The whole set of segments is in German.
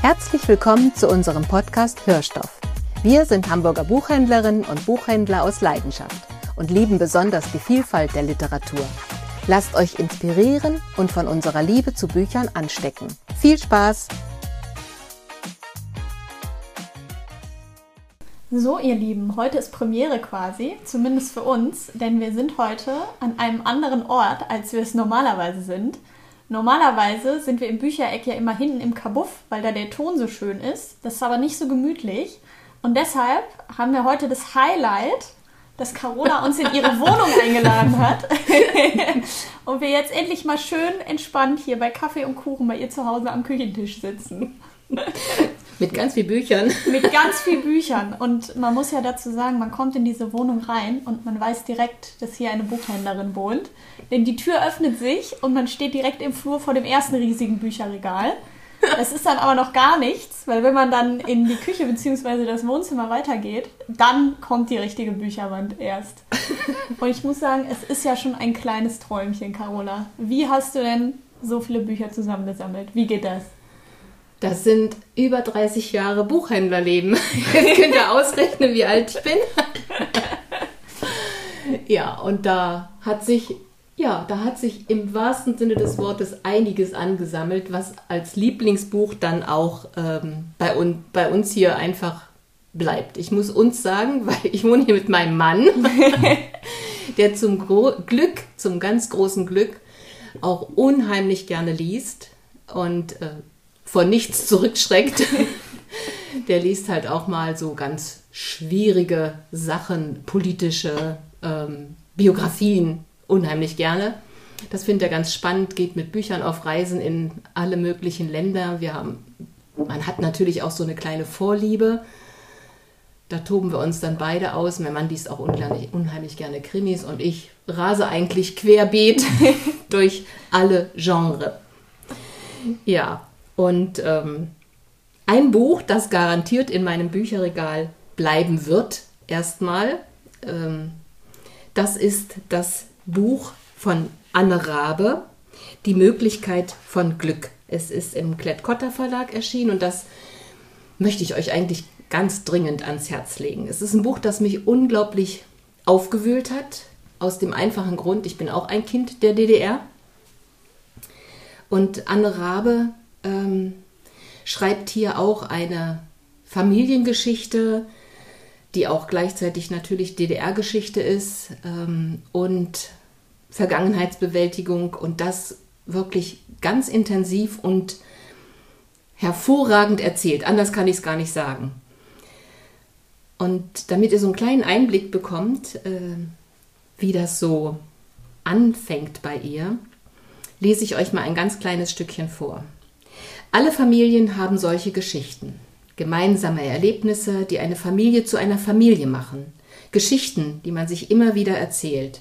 Herzlich willkommen zu unserem Podcast Hörstoff. Wir sind Hamburger Buchhändlerinnen und Buchhändler aus Leidenschaft und lieben besonders die Vielfalt der Literatur. Lasst euch inspirieren und von unserer Liebe zu Büchern anstecken. Viel Spaß! So, ihr Lieben, heute ist Premiere quasi, zumindest für uns, denn wir sind heute an einem anderen Ort, als wir es normalerweise sind. Normalerweise sind wir im Büchereck ja immer hinten im Kabuff, weil da der Ton so schön ist. Das ist aber nicht so gemütlich. Und deshalb haben wir heute das Highlight, dass Carola uns in ihre Wohnung eingeladen hat. und wir jetzt endlich mal schön entspannt hier bei Kaffee und Kuchen bei ihr zu Hause am Küchentisch sitzen. Mit ganz viel Büchern. Mit ganz viel Büchern. Und man muss ja dazu sagen, man kommt in diese Wohnung rein und man weiß direkt, dass hier eine Buchhändlerin wohnt. Denn die Tür öffnet sich und man steht direkt im Flur vor dem ersten riesigen Bücherregal. Das ist dann aber noch gar nichts, weil wenn man dann in die Küche bzw. das Wohnzimmer weitergeht, dann kommt die richtige Bücherwand erst. Und ich muss sagen, es ist ja schon ein kleines Träumchen, Carola. Wie hast du denn so viele Bücher zusammengesammelt? Wie geht das? Das sind über 30 Jahre Buchhändlerleben. Jetzt könnt ihr ausrechnen, wie alt ich bin. ja, und da hat sich, ja, da hat sich im wahrsten Sinne des Wortes einiges angesammelt, was als Lieblingsbuch dann auch ähm, bei, un, bei uns hier einfach bleibt. Ich muss uns sagen, weil ich wohne hier mit meinem Mann, der zum Gro Glück, zum ganz großen Glück, auch unheimlich gerne liest und äh, vor nichts zurückschreckt. Der liest halt auch mal so ganz schwierige Sachen, politische ähm, Biografien unheimlich gerne. Das findet er ganz spannend, geht mit Büchern auf Reisen in alle möglichen Länder. Wir haben, man hat natürlich auch so eine kleine Vorliebe. Da toben wir uns dann beide aus. Mein Mann liest auch unheimlich, unheimlich gerne Krimis und ich rase eigentlich querbeet durch alle Genres. Ja, und ähm, ein Buch, das garantiert in meinem Bücherregal bleiben wird, erstmal, ähm, das ist das Buch von Anne Rabe, Die Möglichkeit von Glück. Es ist im Klett-Cotta Verlag erschienen und das möchte ich euch eigentlich ganz dringend ans Herz legen. Es ist ein Buch, das mich unglaublich aufgewühlt hat, aus dem einfachen Grund, ich bin auch ein Kind der DDR. Und Anne Rabe ähm, schreibt hier auch eine Familiengeschichte, die auch gleichzeitig natürlich DDR-Geschichte ist ähm, und Vergangenheitsbewältigung und das wirklich ganz intensiv und hervorragend erzählt. Anders kann ich es gar nicht sagen. Und damit ihr so einen kleinen Einblick bekommt, äh, wie das so anfängt bei ihr, lese ich euch mal ein ganz kleines Stückchen vor. Alle Familien haben solche Geschichten. Gemeinsame Erlebnisse, die eine Familie zu einer Familie machen. Geschichten, die man sich immer wieder erzählt.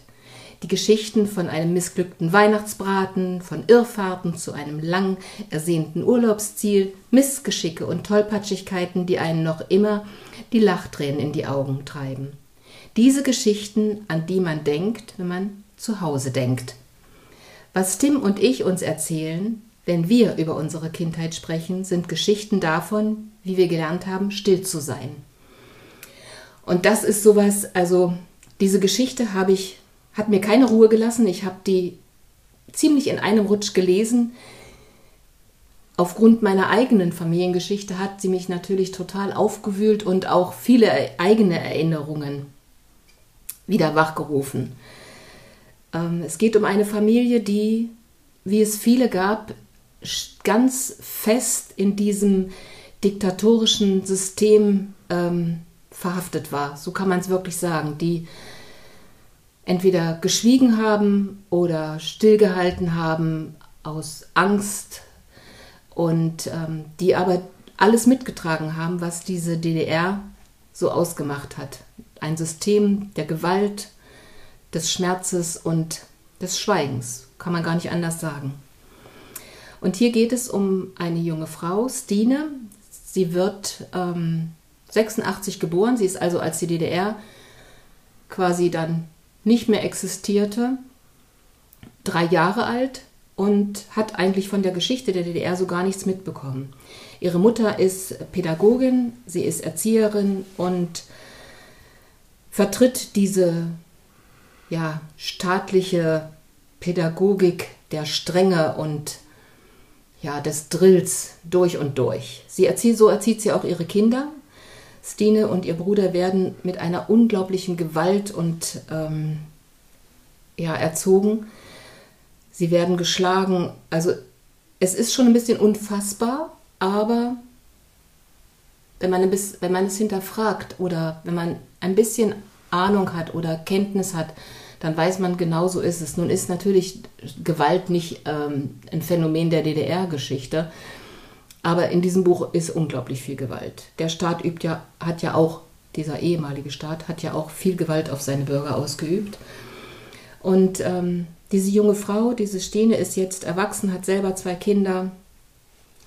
Die Geschichten von einem missglückten Weihnachtsbraten, von Irrfahrten zu einem lang ersehnten Urlaubsziel, Missgeschicke und Tollpatschigkeiten, die einen noch immer die Lachtränen in die Augen treiben. Diese Geschichten, an die man denkt, wenn man zu Hause denkt. Was Tim und ich uns erzählen, wenn wir über unsere Kindheit sprechen, sind Geschichten davon, wie wir gelernt haben, still zu sein. Und das ist sowas, also diese Geschichte habe ich, hat mir keine Ruhe gelassen. Ich habe die ziemlich in einem Rutsch gelesen. Aufgrund meiner eigenen Familiengeschichte hat sie mich natürlich total aufgewühlt und auch viele eigene Erinnerungen wieder wachgerufen. Ähm, es geht um eine Familie, die, wie es viele gab, ganz fest in diesem diktatorischen System ähm, verhaftet war. So kann man es wirklich sagen. Die entweder geschwiegen haben oder stillgehalten haben aus Angst und ähm, die aber alles mitgetragen haben, was diese DDR so ausgemacht hat. Ein System der Gewalt, des Schmerzes und des Schweigens, kann man gar nicht anders sagen. Und hier geht es um eine junge Frau, Stine. Sie wird ähm, 86 geboren. Sie ist also, als die DDR quasi dann nicht mehr existierte, drei Jahre alt. und hat eigentlich von der Geschichte der DDR so gar nichts mitbekommen. Ihre Mutter ist Pädagogin, sie ist Erzieherin und vertritt diese ja, staatliche Pädagogik der Strenge und ja, des Drills durch und durch. Sie erzieht, so erzieht sie auch ihre Kinder. Stine und ihr Bruder werden mit einer unglaublichen Gewalt und ähm, ja, erzogen. Sie werden geschlagen. Also es ist schon ein bisschen unfassbar, aber wenn man, bisschen, wenn man es hinterfragt oder wenn man ein bisschen Ahnung hat oder Kenntnis hat, dann weiß man, genau so ist es. Nun ist natürlich Gewalt nicht ähm, ein Phänomen der DDR-Geschichte, aber in diesem Buch ist unglaublich viel Gewalt. Der Staat übt ja, hat ja auch, dieser ehemalige Staat hat ja auch viel Gewalt auf seine Bürger ausgeübt. Und ähm, diese junge Frau, diese Stene, ist jetzt erwachsen, hat selber zwei Kinder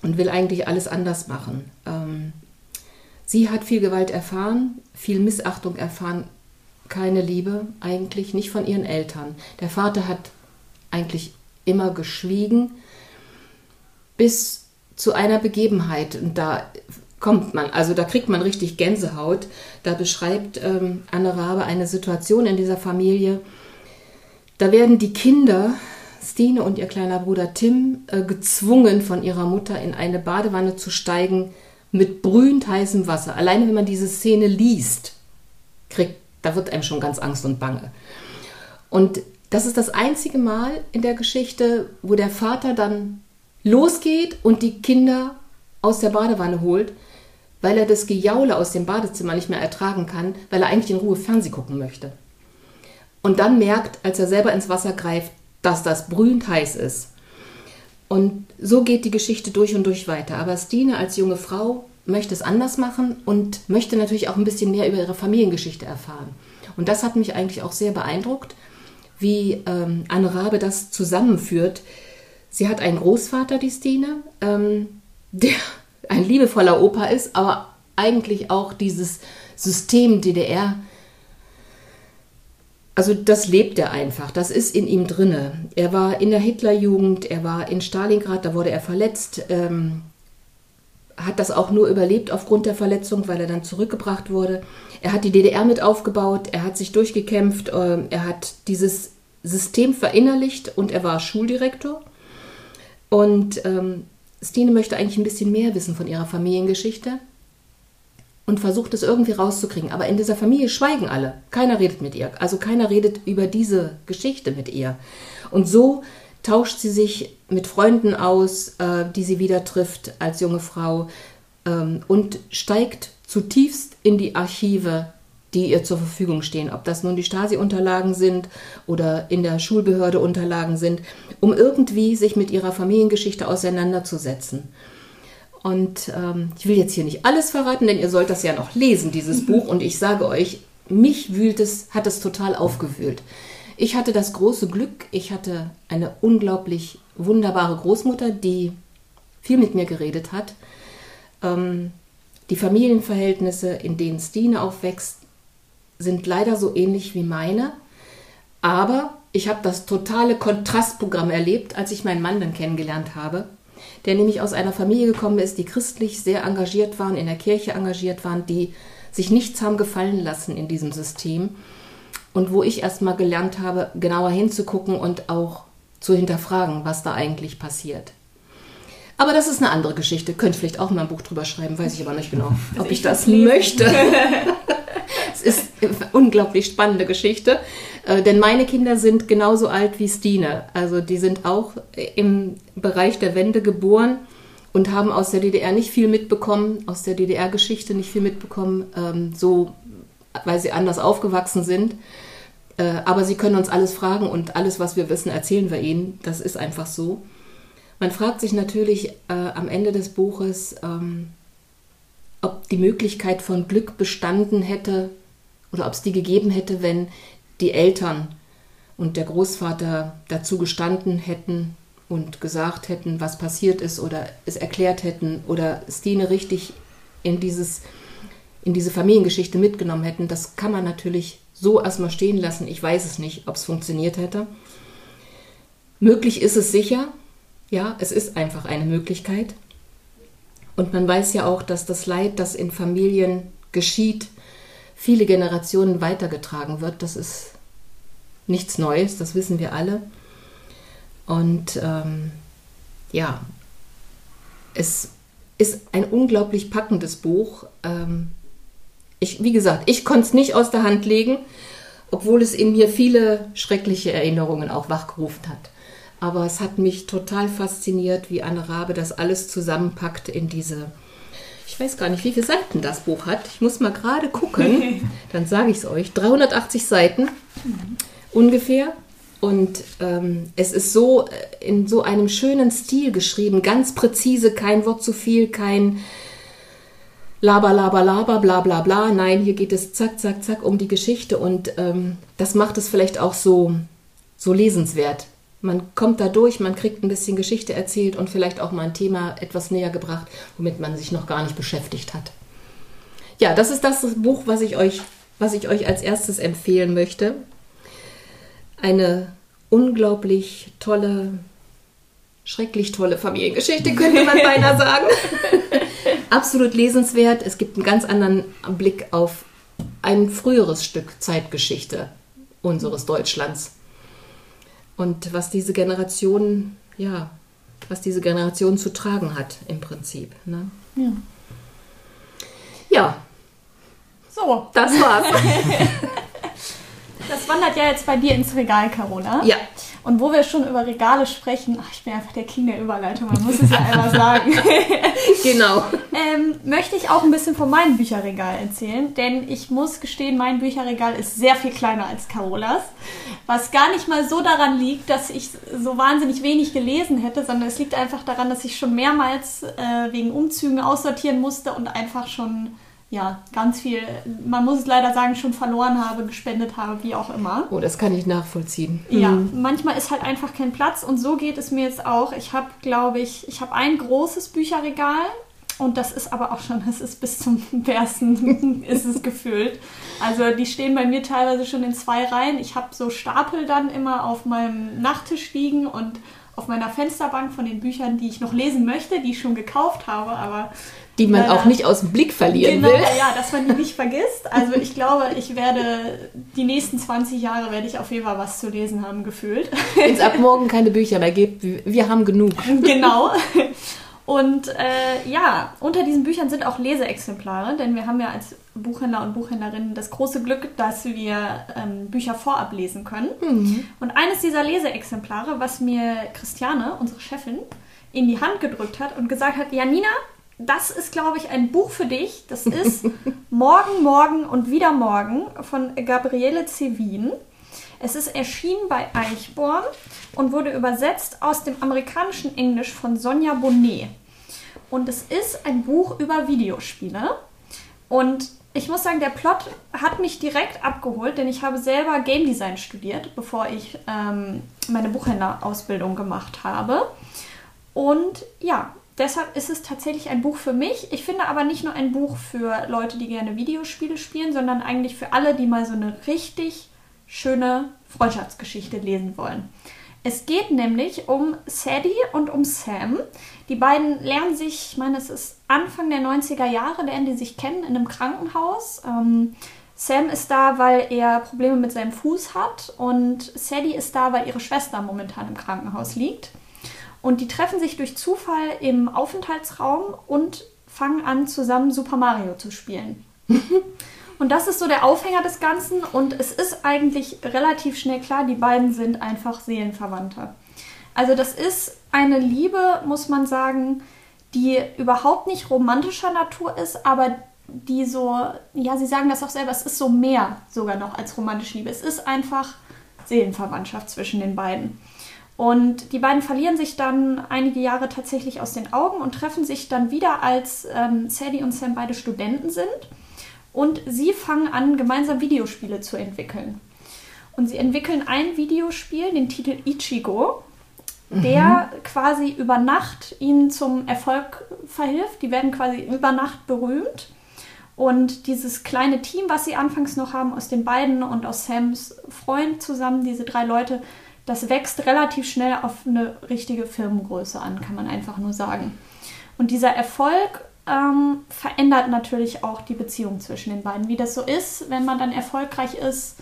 und will eigentlich alles anders machen. Ähm, sie hat viel Gewalt erfahren, viel Missachtung erfahren, keine Liebe, eigentlich nicht von ihren Eltern. Der Vater hat eigentlich immer geschwiegen, bis zu einer Begebenheit. Und da kommt man, also da kriegt man richtig Gänsehaut. Da beschreibt ähm, Anne Rabe eine Situation in dieser Familie. Da werden die Kinder, Stine und ihr kleiner Bruder Tim, äh, gezwungen von ihrer Mutter in eine Badewanne zu steigen mit brühend heißem Wasser. Alleine wenn man diese Szene liest, kriegt da wird einem schon ganz Angst und Bange. Und das ist das einzige Mal in der Geschichte, wo der Vater dann losgeht und die Kinder aus der Badewanne holt, weil er das Gejaule aus dem Badezimmer nicht mehr ertragen kann, weil er eigentlich in Ruhe Fernseh gucken möchte. Und dann merkt, als er selber ins Wasser greift, dass das brühend heiß ist. Und so geht die Geschichte durch und durch weiter. Aber Stine als junge Frau möchte es anders machen und möchte natürlich auch ein bisschen mehr über ihre Familiengeschichte erfahren. Und das hat mich eigentlich auch sehr beeindruckt, wie ähm, Anne Rabe das zusammenführt. Sie hat einen Großvater, die Stine, ähm, der ein liebevoller Opa ist, aber eigentlich auch dieses System DDR, also das lebt er einfach, das ist in ihm drinne. Er war in der Hitlerjugend, er war in Stalingrad, da wurde er verletzt. Ähm, hat das auch nur überlebt aufgrund der Verletzung, weil er dann zurückgebracht wurde. Er hat die DDR mit aufgebaut, er hat sich durchgekämpft, ähm, er hat dieses System verinnerlicht und er war Schuldirektor. Und ähm, Stine möchte eigentlich ein bisschen mehr wissen von ihrer Familiengeschichte und versucht es irgendwie rauszukriegen. Aber in dieser Familie schweigen alle. Keiner redet mit ihr. Also keiner redet über diese Geschichte mit ihr. Und so tauscht sie sich mit Freunden aus, äh, die sie wieder trifft als junge Frau ähm, und steigt zutiefst in die Archive, die ihr zur Verfügung stehen, ob das nun die Stasi-Unterlagen sind oder in der Schulbehörde Unterlagen sind, um irgendwie sich mit ihrer Familiengeschichte auseinanderzusetzen. Und ähm, ich will jetzt hier nicht alles verraten, denn ihr sollt das ja noch lesen, dieses Buch. Und ich sage euch, mich wühlt es, hat es total aufgewühlt. Ich hatte das große Glück, ich hatte eine unglaublich wunderbare Großmutter, die viel mit mir geredet hat. Ähm, die Familienverhältnisse, in denen Stine aufwächst, sind leider so ähnlich wie meine. Aber ich habe das totale Kontrastprogramm erlebt, als ich meinen Mann dann kennengelernt habe, der nämlich aus einer Familie gekommen ist, die christlich sehr engagiert waren, in der Kirche engagiert waren, die sich nichts haben gefallen lassen in diesem System und wo ich erstmal gelernt habe, genauer hinzugucken und auch zu hinterfragen, was da eigentlich passiert. Aber das ist eine andere Geschichte. Könnte vielleicht auch mal ein Buch drüber schreiben, weiß ich aber nicht genau, also ob ich, ich das möchte. es ist eine unglaublich spannende Geschichte, äh, denn meine Kinder sind genauso alt wie Stine. Also die sind auch im Bereich der Wende geboren und haben aus der DDR nicht viel mitbekommen, aus der DDR-Geschichte nicht viel mitbekommen, ähm, so weil sie anders aufgewachsen sind. Äh, aber sie können uns alles fragen und alles, was wir wissen, erzählen wir ihnen. Das ist einfach so. Man fragt sich natürlich äh, am Ende des Buches, ähm, ob die Möglichkeit von Glück bestanden hätte oder ob es die gegeben hätte, wenn die Eltern und der Großvater dazu gestanden hätten und gesagt hätten, was passiert ist oder es erklärt hätten oder Stine richtig in dieses in diese Familiengeschichte mitgenommen hätten. Das kann man natürlich so erstmal stehen lassen. Ich weiß es nicht, ob es funktioniert hätte. Möglich ist es sicher, Ja, es ist einfach eine Möglichkeit. Und man weiß ja auch, dass das Leid, das in Familien geschieht, viele Generationen weitergetragen wird. Das ist nichts Neues, das wissen wir alle. Und ähm, ja, es ist ein unglaublich packendes Buch. Ähm, ich, wie gesagt, ich konnte es nicht aus der Hand legen, obwohl es in mir viele schreckliche Erinnerungen auch wachgerufen hat. Aber es hat mich total fasziniert, wie Anne Rabe das alles zusammenpackt in diese, ich weiß gar nicht, wie viele Seiten das Buch hat. Ich muss mal gerade gucken, dann sage ich es euch. 380 Seiten ungefähr. Und ähm, es ist so äh, in so einem schönen Stil geschrieben, ganz präzise, kein Wort zu viel, kein Laber, Laber, Laber, bla bla bla. Nein, hier geht es zack, zack, zack um die Geschichte und ähm, das macht es vielleicht auch so, so lesenswert. Man kommt da durch, man kriegt ein bisschen Geschichte erzählt und vielleicht auch mal ein Thema etwas näher gebracht, womit man sich noch gar nicht beschäftigt hat. Ja, das ist das Buch, was ich euch, was ich euch als erstes empfehlen möchte eine unglaublich tolle, schrecklich tolle Familiengeschichte, könnte man beinahe sagen. Absolut lesenswert. Es gibt einen ganz anderen Blick auf ein früheres Stück Zeitgeschichte unseres Deutschlands. Und was diese Generation, ja, was diese Generation zu tragen hat im Prinzip. Ne? Ja. ja. So. Das war's. Das wandert ja jetzt bei dir ins Regal, Carola. Ja. Und wo wir schon über Regale sprechen, ach, ich bin einfach der King der Überleitung, man muss es ja einmal sagen. genau. Ähm, möchte ich auch ein bisschen von meinem Bücherregal erzählen, denn ich muss gestehen, mein Bücherregal ist sehr viel kleiner als Carolas. Was gar nicht mal so daran liegt, dass ich so wahnsinnig wenig gelesen hätte, sondern es liegt einfach daran, dass ich schon mehrmals äh, wegen Umzügen aussortieren musste und einfach schon ja, ganz viel, man muss es leider sagen, schon verloren habe, gespendet habe, wie auch immer. Oh, das kann ich nachvollziehen. Ja, mhm. manchmal ist halt einfach kein Platz und so geht es mir jetzt auch. Ich habe, glaube ich, ich habe ein großes Bücherregal und das ist aber auch schon, das ist bis zum Bersten ist es gefüllt. Also die stehen bei mir teilweise schon in zwei Reihen. Ich habe so Stapel dann immer auf meinem Nachttisch liegen und auf meiner Fensterbank von den Büchern, die ich noch lesen möchte, die ich schon gekauft habe, aber die man auch nicht aus dem Blick verlieren genau, will. Ja, dass man die nicht vergisst. Also ich glaube, ich werde die nächsten 20 Jahre werde ich auf jeden Fall was zu lesen haben gefühlt. Wenn es ab morgen keine Bücher mehr gibt, wir haben genug. Genau. Und äh, ja, unter diesen Büchern sind auch Leseexemplare, denn wir haben ja als Buchhändler und Buchhändlerinnen das große Glück, dass wir ähm, Bücher vorab lesen können. Mhm. Und eines dieser Leseexemplare, was mir Christiane, unsere Chefin, in die Hand gedrückt hat und gesagt hat, Janina, das ist, glaube ich, ein Buch für dich. Das ist Morgen, Morgen und wieder Morgen von Gabriele Zevin. Es ist erschienen bei Eichborn und wurde übersetzt aus dem amerikanischen Englisch von Sonja Bonnet. Und es ist ein Buch über Videospiele. Und ich muss sagen, der Plot hat mich direkt abgeholt, denn ich habe selber Game Design studiert, bevor ich ähm, meine Buchhändlerausbildung gemacht habe. Und ja, deshalb ist es tatsächlich ein Buch für mich. Ich finde aber nicht nur ein Buch für Leute, die gerne Videospiele spielen, sondern eigentlich für alle, die mal so eine richtig schöne Freundschaftsgeschichte lesen wollen. Es geht nämlich um Sadie und um Sam. Die beiden lernen sich, ich meine, es ist Anfang der 90er Jahre, lernen die sich kennen in einem Krankenhaus. Ähm, Sam ist da, weil er Probleme mit seinem Fuß hat und Sadie ist da, weil ihre Schwester momentan im Krankenhaus liegt. Und die treffen sich durch Zufall im Aufenthaltsraum und fangen an, zusammen Super Mario zu spielen. und das ist so der Aufhänger des Ganzen. Und es ist eigentlich relativ schnell klar, die beiden sind einfach Seelenverwandte. Also das ist eine Liebe, muss man sagen, die überhaupt nicht romantischer Natur ist, aber die so, ja, sie sagen das auch selber, es ist so mehr sogar noch als romantische Liebe. Es ist einfach Seelenverwandtschaft zwischen den beiden. Und die beiden verlieren sich dann einige Jahre tatsächlich aus den Augen und treffen sich dann wieder, als ähm, Sadie und Sam beide Studenten sind. Und sie fangen an, gemeinsam Videospiele zu entwickeln. Und sie entwickeln ein Videospiel, den Titel Ichigo, der mhm. quasi über Nacht ihnen zum Erfolg verhilft. Die werden quasi über Nacht berühmt. Und dieses kleine Team, was sie anfangs noch haben, aus den beiden und aus Sams Freund zusammen, diese drei Leute, das wächst relativ schnell auf eine richtige Firmengröße an, kann man einfach nur sagen. Und dieser Erfolg ähm, verändert natürlich auch die Beziehung zwischen den beiden. Wie das so ist, wenn man dann erfolgreich ist,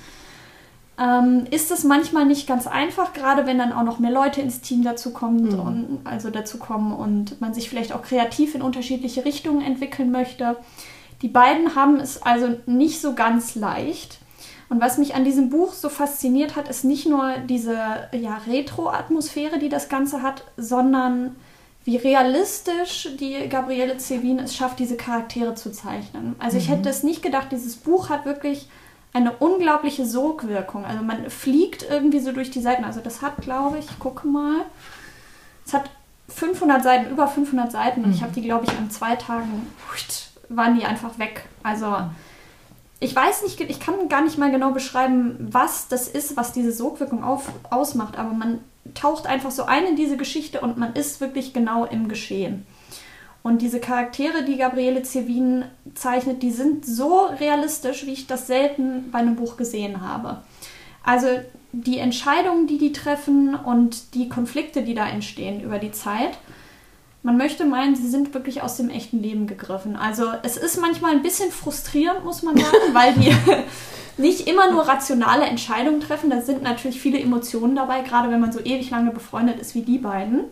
ähm, ist es manchmal nicht ganz einfach, gerade wenn dann auch noch mehr Leute ins Team dazu kommen mhm. und also dazu kommen und man sich vielleicht auch kreativ in unterschiedliche Richtungen entwickeln möchte. Die beiden haben es also nicht so ganz leicht. Und was mich an diesem Buch so fasziniert hat, ist nicht nur diese ja, Retro-Atmosphäre, die das Ganze hat, sondern wie realistisch die Gabriele Zevin es schafft, diese Charaktere zu zeichnen. Also ich mhm. hätte es nicht gedacht, dieses Buch hat wirklich eine unglaubliche Sogwirkung. Also man fliegt irgendwie so durch die Seiten. Also das hat, glaube ich, ich gucke mal, es hat 500 Seiten, über 500 Seiten und mhm. ich habe die, glaube ich, an zwei Tagen, waren die einfach weg. Also ich weiß nicht, ich kann gar nicht mal genau beschreiben, was das ist, was diese Sogwirkung auf, ausmacht, aber man taucht einfach so ein in diese Geschichte und man ist wirklich genau im Geschehen. Und diese Charaktere, die Gabriele Zevin zeichnet, die sind so realistisch, wie ich das selten bei einem Buch gesehen habe. Also die Entscheidungen, die die treffen und die Konflikte, die da entstehen über die Zeit, man möchte meinen, sie sind wirklich aus dem echten Leben gegriffen. Also es ist manchmal ein bisschen frustrierend, muss man sagen, weil die nicht immer nur rationale Entscheidungen treffen. Da sind natürlich viele Emotionen dabei, gerade wenn man so ewig lange befreundet ist wie die beiden.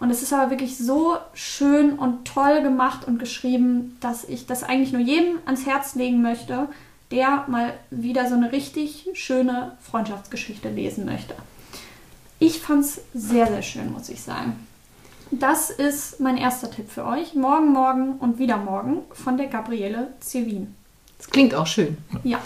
Und es ist aber wirklich so schön und toll gemacht und geschrieben, dass ich das eigentlich nur jedem ans Herz legen möchte, der mal wieder so eine richtig schöne Freundschaftsgeschichte lesen möchte. Ich fand es sehr, sehr schön, muss ich sagen. Das ist mein erster Tipp für euch. Morgen, morgen und wieder morgen von der Gabriele Zivin. Das klingt auch schön. Ja.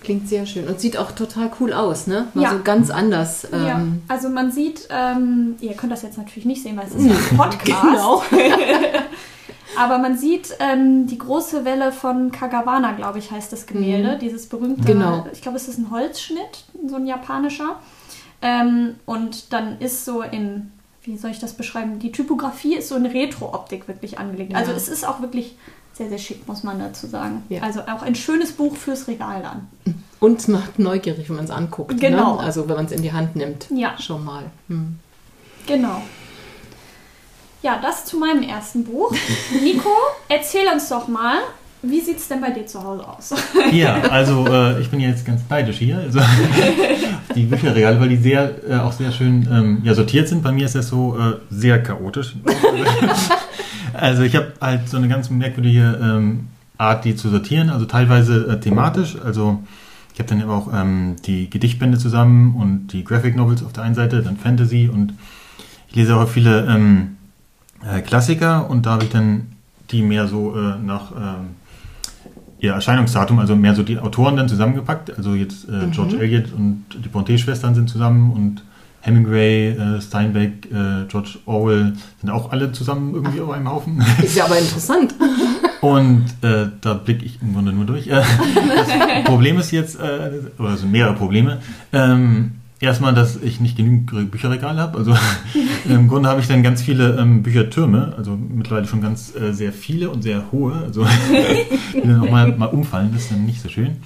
Klingt sehr schön und sieht auch total cool aus, ne? Mal ja. so ganz anders. Ähm. Ja, also man sieht, ähm, ihr könnt das jetzt natürlich nicht sehen, weil es ist ja ein Podcast. genau. Aber man sieht ähm, die große Welle von Kagawana, glaube ich, heißt das Gemälde. Mhm. Dieses berühmte, genau. ich glaube, es ist ein Holzschnitt, so ein japanischer. Ähm, und dann ist so in, wie soll ich das beschreiben? Die Typografie ist so in Retro-Optik wirklich angelegt. Also ja. Also es ist auch wirklich sehr, sehr schick, muss man dazu sagen. Ja. Also auch ein schönes Buch fürs Regal dann. Und es macht neugierig, wenn man es anguckt. Ne? Genau. Ne? Also wenn man es in die Hand nimmt. Ja. Schon mal. Hm. Genau. Ja, das zu meinem ersten Buch. Nico, erzähl uns doch mal, wie sieht es denn bei dir zu Hause aus? ja, also äh, ich bin jetzt ganz neidisch hier. Also, die Bücherregale, weil die sehr, äh, auch sehr schön ähm, ja, sortiert sind. Bei mir ist das so äh, sehr chaotisch. Also ich habe halt so eine ganz merkwürdige ähm, Art, die zu sortieren, also teilweise äh, thematisch. Also ich habe dann eben auch ähm, die Gedichtbände zusammen und die Graphic Novels auf der einen Seite, dann Fantasy und ich lese auch viele ähm, äh, Klassiker und da habe ich dann die mehr so äh, nach ähm, ihr Erscheinungsdatum, also mehr so die Autoren dann zusammengepackt. Also jetzt äh, George mhm. Eliot und die Bronte-Schwestern sind zusammen und Hemingway, äh, Steinbeck, äh, George Orwell sind auch alle zusammen irgendwie auf einem Haufen. Ist ja aber interessant. Und äh, da blicke ich im Grunde nur durch. Äh, das Problem ist jetzt, äh, oder es sind mehrere Probleme. Ähm, erstmal, dass ich nicht genügend Bücherregale habe. Also im Grunde habe ich dann ganz viele ähm, Büchertürme, also mittlerweile schon ganz äh, sehr viele und sehr hohe. Also die dann auch mal, mal umfallen, das ist dann nicht so schön.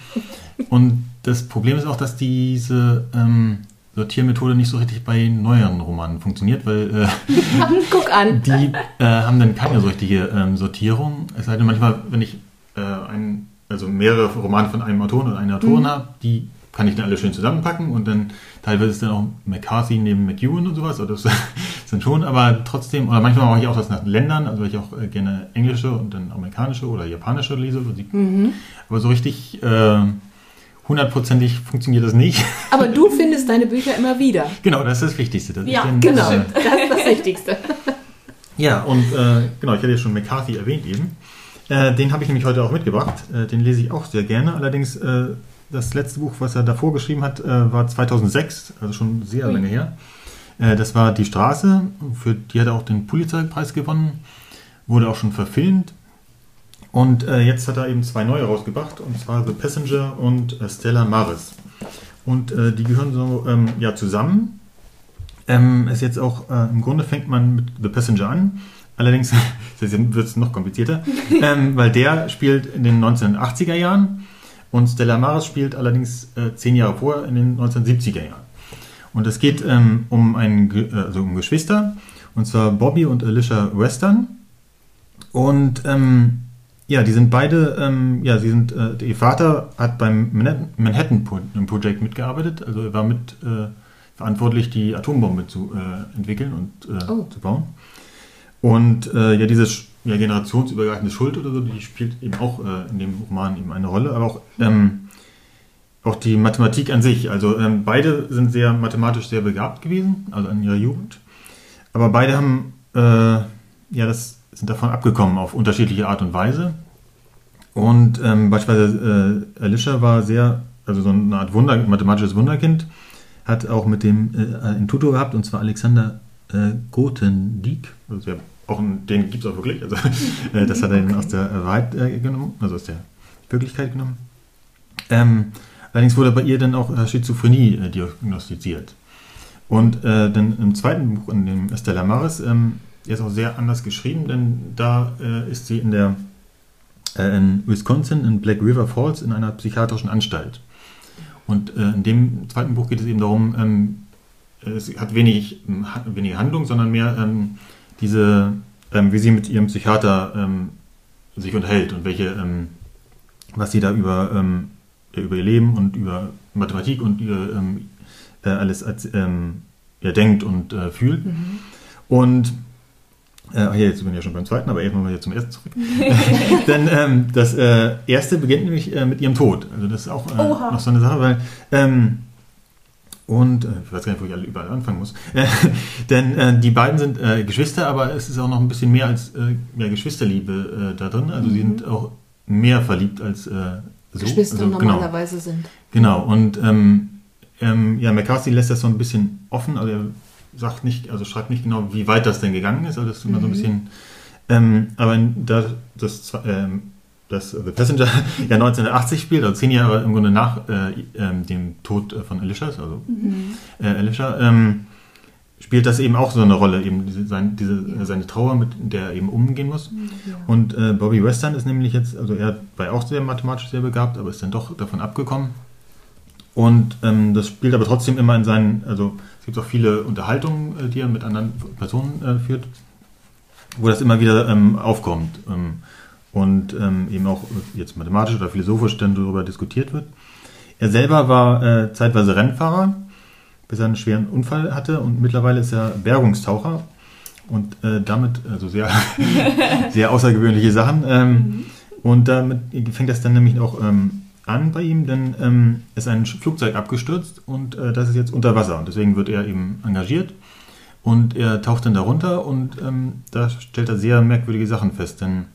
Und das Problem ist auch, dass diese ähm, Sortiermethode nicht so richtig bei neueren Romanen funktioniert, weil äh, Guck an. die äh, haben dann keine so richtige ähm, Sortierung. Es sei denn manchmal, wenn ich äh, ein, also mehrere Romane von einem Autoren oder einer Autorin mhm. habe, die kann ich dann alle schön zusammenpacken und dann teilweise ist dann auch McCarthy neben McEwan und sowas, oder das sind schon, aber trotzdem, oder manchmal mache ich auch das nach Ländern, also weil ich auch äh, gerne englische und dann amerikanische oder japanische lese. Mhm. Aber so richtig äh, hundertprozentig funktioniert das nicht. Aber du findest deine Bücher immer wieder. Genau, das ist das Wichtigste. ja, genau, das, das ist das Wichtigste. ja, und äh, genau, ich hatte ja schon McCarthy erwähnt eben. Äh, den habe ich nämlich heute auch mitgebracht. Äh, den lese ich auch sehr gerne. Allerdings, äh, das letzte Buch, was er davor geschrieben hat, äh, war 2006, also schon sehr Ui. lange her. Äh, das war Die Straße, für die hat er auch den Pulitzer-Preis gewonnen, wurde auch schon verfilmt und äh, jetzt hat er eben zwei neue rausgebracht, und zwar The Passenger und äh, Stella Maris. Und äh, die gehören so ähm, ja, zusammen. Ähm, ist jetzt auch, im Grunde fängt man mit The Passenger an. Allerdings wird es noch komplizierter, ähm, weil der spielt in den 1980er Jahren und Stella Maris spielt allerdings äh, zehn Jahre vor in den 1970er Jahren. Und es geht ähm, um, ein, Ge- äh, also um Geschwister, und zwar Bobby und Alicia Western. Und ähm, ja, die sind beide, ähm, ja, sie sind, äh, ihr Vater hat beim Manhattan Manhattan Pro- Project mitgearbeitet, also er war mit äh, verantwortlich, die Atombombe zu äh, entwickeln und äh, Oh. zu bauen. Und äh, ja, diese sch- ja, generationsübergreifende Schuld oder so, die spielt eben auch äh, in dem Roman eben eine Rolle, aber auch, ähm, auch die Mathematik an sich. Also ähm, beide sind sehr mathematisch sehr begabt gewesen, also in ihrer Jugend. Aber beide haben, äh, ja, das sind davon abgekommen auf unterschiedliche Art und Weise. Und ähm, beispielsweise äh, Alicia war sehr, also so eine Art Wunder, mathematisches Wunderkind, hat auch mit dem äh, einen Tutor gehabt, und zwar Alexander äh, Grothendieck. Also der, auch einen, den gibt es auch wirklich. Also äh, das hat er ihn aus der Wahrheit äh, genommen, also aus der Wirklichkeit genommen. Ähm, allerdings wurde bei ihr dann auch äh, Schizophrenie äh, diagnostiziert. Und äh, dann im zweiten Buch, in dem Stella Maris, ähm, der ist auch sehr anders geschrieben, denn da äh, ist sie in der in Wisconsin in Black River Falls in einer psychiatrischen Anstalt. Und in dem zweiten Buch geht es eben darum, ähm, es hat wenig, weniger Handlung, sondern mehr ähm, diese, ähm, wie sie mit ihrem Psychiater ähm, sich unterhält und welche, ähm, was sie da über, ähm, über ihr Leben und über Mathematik und über ähm, äh, alles als, ähm, ja, denkt und äh, fühlt. Und äh, ach ja, jetzt bin ich ja schon beim zweiten, aber erstmal wieder zum ersten zurück. Denn ähm, das äh, erste beginnt nämlich äh, mit ihrem Tod. Also das ist auch äh, noch so eine Sache, weil ähm, und äh, ich weiß gar nicht, wo ich alle überall anfangen muss. Äh, denn äh, die beiden sind äh, Geschwister, aber es ist auch noch ein bisschen mehr als äh, ja, Geschwisterliebe da drin. Also sie sind auch mehr verliebt als so. Geschwister also, genau. normalerweise sind. Genau, und ähm, ähm, ja, McCarthy lässt das so ein bisschen offen, also er sagt nicht, also schreibt nicht genau, wie weit das denn gegangen ist, also das ist immer so ein bisschen, ähm, aber in- da das, ähm, das The Passenger ja 1980 spielt, also zehn Jahre im Grunde nach äh, ähm, dem Tod äh, von Alicia, also äh, Alicia, ähm, spielt das eben auch so eine Rolle, eben diese, sein, diese, äh, seine Trauer, mit der er eben umgehen muss. Und äh, Bobby Western ist nämlich jetzt, also er war auch sehr mathematisch sehr begabt, aber ist dann doch davon abgekommen. Und ähm, das spielt aber trotzdem immer in seinen, also es gibt auch viele Unterhaltungen, äh, die er mit anderen Personen äh, führt, wo das immer wieder ähm, aufkommt. Und ähm, eben auch jetzt mathematisch oder philosophisch dann darüber diskutiert wird. Er selber war äh, zeitweise Rennfahrer, bis er einen schweren Unfall hatte und mittlerweile ist er Bergungstaucher und äh, damit, also sehr, sehr außergewöhnliche Sachen. Ähm, Und damit fängt das dann nämlich auch ähm, an bei ihm, denn ähm, ist ein Flugzeug abgestürzt und äh, das ist jetzt unter Wasser und deswegen wird er eben engagiert und er taucht dann darunter und ähm, da stellt er sehr merkwürdige Sachen fest, denn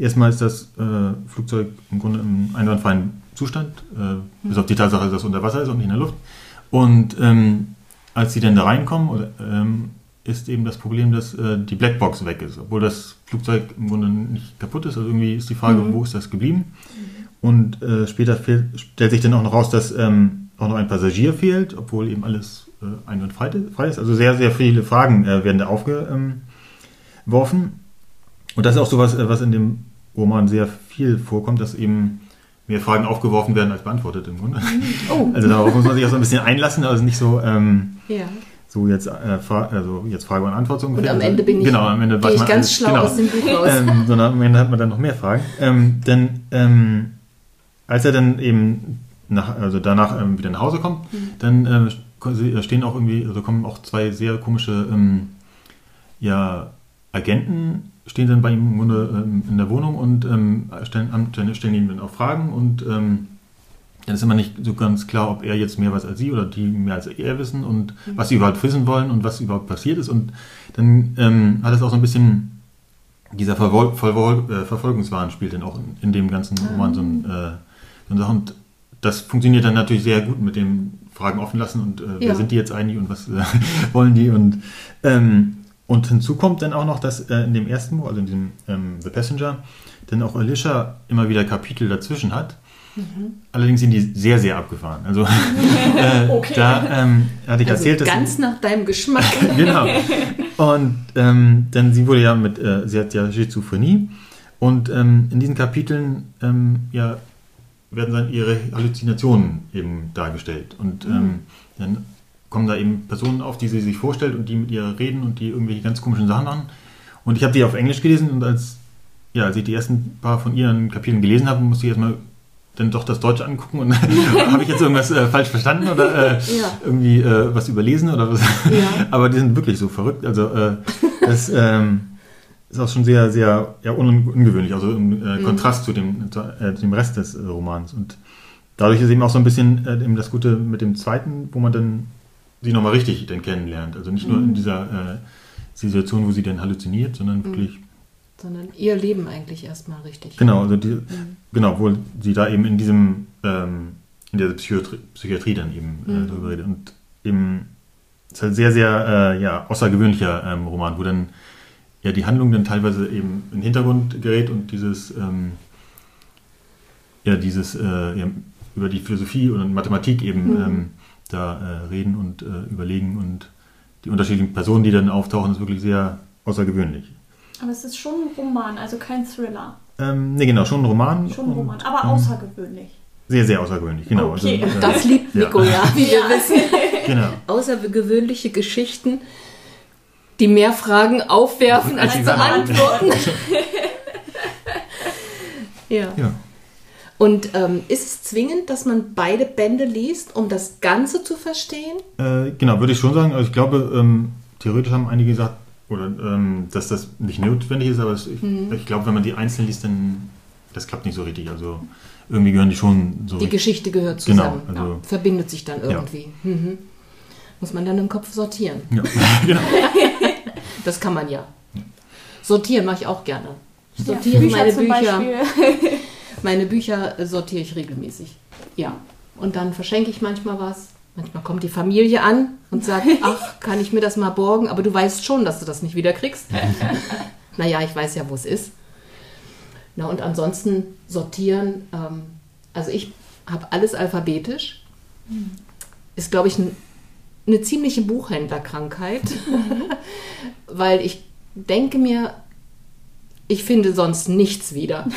erstmal ist das äh, Flugzeug im Grunde im einwandfreien Zustand, äh, bis auf die Tatsache, dass es unter Wasser ist und nicht in der Luft. Und ähm, als sie dann da reinkommen, oder, ähm, ist eben das Problem, dass äh, die Blackbox weg ist, obwohl das Flugzeug im Grunde nicht kaputt ist. Also irgendwie ist die Frage, wo ist das geblieben? Und äh, später fehl, stellt sich dann auch noch raus, dass ähm, auch noch ein Passagier fehlt, obwohl eben alles äh, einwandfrei frei ist. Also sehr, sehr viele Fragen äh, werden da aufgeworfen. Und das ist auch sowas, äh, was in dem Roman sehr viel vorkommt, dass eben mehr Fragen aufgeworfen werden als beantwortet im Grunde. Oh. Also darauf muss man sich auch so ein bisschen einlassen, also nicht so, ähm, Ja. so jetzt, äh, also jetzt Frage und Antwort so Und am Also, Ende bin ich, genau, am Ende gehe ich man ganz alles, schlau genau. aus dem Buch raus. Ähm, sondern am Ende hat man dann noch mehr Fragen. Ähm, denn ähm, als er dann eben nach, also danach ähm, wieder nach Hause kommt, Mhm. dann ähm, ko- stehen auch irgendwie, also kommen auch zwei sehr komische ja, Agenten stehen dann bei ihm im Grunde ähm, in der Wohnung und ähm, stellen, stellen, ihm dann auch Fragen und ähm, dann ist immer nicht so ganz klar, ob er jetzt mehr weiß als sie oder die mehr als er wissen und was sie überhaupt wissen wollen und was überhaupt passiert ist. Und dann ähm, hat es auch so ein bisschen, dieser Verwol Verwol äh, Verfolgungswahn spielt dann auch in, in dem ganzen Roman so, ein, äh, so eine Sache. Und das funktioniert dann natürlich sehr gut mit dem Fragen offen lassen und äh, wer Ja. sind die jetzt eigentlich und was äh, wollen die und ähm, und hinzu kommt dann auch noch, dass äh, in dem ersten Buch, also in diesem ähm, The Passenger, dann auch Alicia immer wieder Kapitel dazwischen hat. Allerdings sind die sehr, sehr abgefahren. Also äh, Okay. da ähm, hatte ich Also erzählt, dass ganz nach deinem Geschmack. genau. Und ähm, denn sie wurde ja mit, äh, sie hat ja Schizophrenie und ähm, in diesen Kapiteln ähm, ja, werden dann ihre Halluzinationen eben dargestellt. Und ähm, dann kommen da eben Personen auf, die sie sich vorstellt und die mit ihr reden und die irgendwelche ganz komischen Sachen machen. Und ich habe die auf Englisch gelesen und als, ja, als ich die ersten paar von ihren Kapiteln gelesen habe, musste ich erstmal dann doch das Deutsche angucken und habe ich jetzt irgendwas äh, falsch verstanden oder äh, ja. irgendwie äh, was überlesen oder was. Ja. Aber die sind wirklich so verrückt. Also äh, das ähm, ist auch schon sehr, sehr ja, un ungewöhnlich, also im äh, mhm. Kontrast zu dem, zu, äh, zu, dem Rest des Romans. Und dadurch ist eben auch so ein bisschen eben das Gute mit dem zweiten, wo man dann sie nochmal richtig dann kennenlernt. Also nicht nur in mhm. dieser Situation, wo sie dann halluziniert, sondern mhm. wirklich sondern ihr Leben eigentlich erstmal richtig. Genau, also die, mhm. genau, wo sie da eben in diesem, ähm, in der Psychiatrie, Psychiatrie dann eben äh, mhm. darüber redet. Und eben, es ist halt sehr, sehr, äh, ja, außergewöhnlicher ähm, Roman, wo dann ja die Handlung dann teilweise eben in den Hintergrund gerät und dieses, ähm, ja, dieses, äh, ja, über die Philosophie und Mathematik eben mhm. Ähm, da äh, reden und äh, überlegen und die unterschiedlichen Personen, die dann auftauchen, ist wirklich sehr außergewöhnlich. Aber es ist schon ein Roman, also kein Thriller. Ähm, ne, genau, schon ein Roman. Schon ein Roman, aber ähm, außergewöhnlich. Sehr, sehr außergewöhnlich, genau. Okay. Also, äh, das liebt Nico, ja, ja wie wir wissen. Genau. Außergewöhnliche Geschichten, die mehr Fragen aufwerfen als, als beantworten. ja. ja. Und ähm, ist es zwingend, dass man beide Bände liest, um das Ganze zu verstehen? Äh, genau, würde ich schon sagen. Also ich glaube, ähm, theoretisch haben einige gesagt, oder ähm, dass das nicht notwendig ist, aber es, ich, mhm. ich glaube, wenn man die einzeln liest, dann das klappt nicht so richtig. Also irgendwie gehören die schon so. Die Geschichte gehört genau, zusammen. Genau, also, ja, verbindet sich dann irgendwie. Ja. Mhm. Muss man dann im Kopf sortieren. Ja, genau. das kann man ja. Sortieren mache ich auch gerne. Sortiere ja, meine Bücher. meine Bücher sortiere ich regelmäßig. Ja. Und dann verschenke ich manchmal was. Manchmal kommt die Familie an und sagt, ach, kann ich mir das mal borgen? Aber du weißt schon, dass du das nicht wieder kriegst. naja, ich weiß ja, wo es ist. Na und ansonsten sortieren. Ähm, also ich habe alles alphabetisch. Ist, glaube ich, ein, eine ziemliche Buchhändlerkrankheit. Weil ich denke mir, ich finde sonst nichts wieder.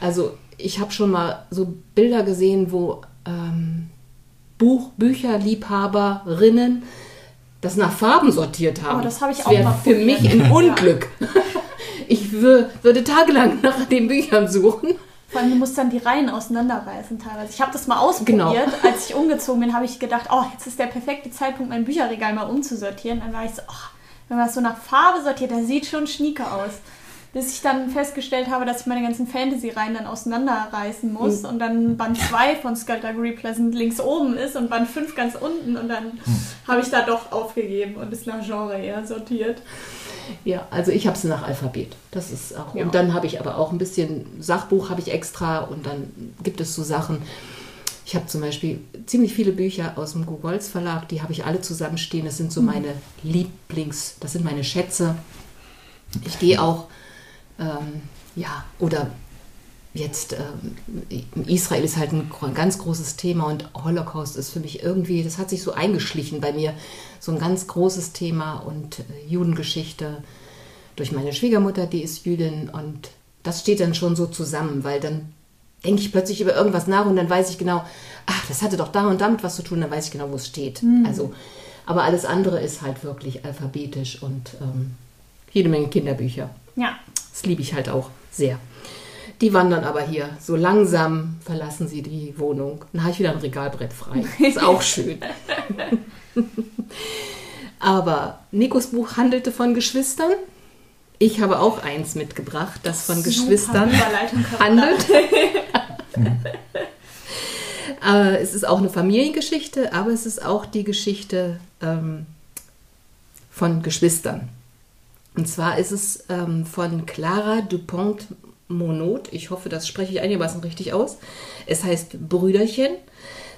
Also ich habe schon mal so Bilder gesehen, wo... Ähm, Buch, Bücherliebhaberinnen das nach Farben sortiert haben. Oh, das habe ich das auch mal für mich ein Unglück. ich würde tagelang nach den Büchern suchen. Vor allem, du musst dann die Reihen auseinanderreißen teilweise. Ich habe das mal ausprobiert. Genau. Als ich umgezogen bin, habe ich gedacht, oh, jetzt ist der perfekte Zeitpunkt, mein Bücherregal mal umzusortieren. Dann war ich so, oh, wenn man das so nach Farbe sortiert, das sieht schon schnieke aus bis ich dann festgestellt habe, dass ich meine ganzen Fantasy-Reihen dann auseinanderreißen muss mhm. und dann Band 2 von Skullduggery Pleasant links oben ist und Band 5 ganz unten und dann mhm. habe ich da doch aufgegeben und es nach Genre eher sortiert. Ja, also ich habe es nach Alphabet. Das ist auch. Ja. Und dann habe ich aber auch ein bisschen Sachbuch habe ich extra und dann gibt es so Sachen. Ich habe zum Beispiel ziemlich viele Bücher aus dem Googles Verlag, die habe ich alle zusammenstehen. Das sind so mhm. meine Lieblings, das sind meine Schätze. Ich gehe auch ähm, ja, oder jetzt ähm, Israel ist halt ein, ganz großes Thema und Holocaust ist für mich irgendwie, das hat sich so eingeschlichen bei mir, so ein ganz großes Thema und äh, Judengeschichte durch meine Schwiegermutter, die ist Jüdin und das steht dann schon so zusammen, weil dann denke ich plötzlich über irgendwas nach und dann weiß ich genau, ach, das hatte doch da und damit was zu tun, dann weiß ich genau, wo es steht. Mhm. Also, aber alles andere ist halt wirklich alphabetisch und ähm, jede Menge Kinderbücher. Ja. Das liebe ich halt auch sehr. Die wandern aber hier. So langsam verlassen sie die Wohnung. Dann habe ich wieder ein Regalbrett frei. Ist auch schön. aber Nikos Buch handelte von Geschwistern. Ich habe auch eins mitgebracht, das von Super Geschwistern handelt. äh, es ist auch eine Familiengeschichte, aber es ist auch die Geschichte ähm, von Geschwistern. Und zwar ist es ähm, von Clara Dupont Monod. Ich hoffe, das spreche ich einigermaßen richtig aus. Es heißt Brüderchen.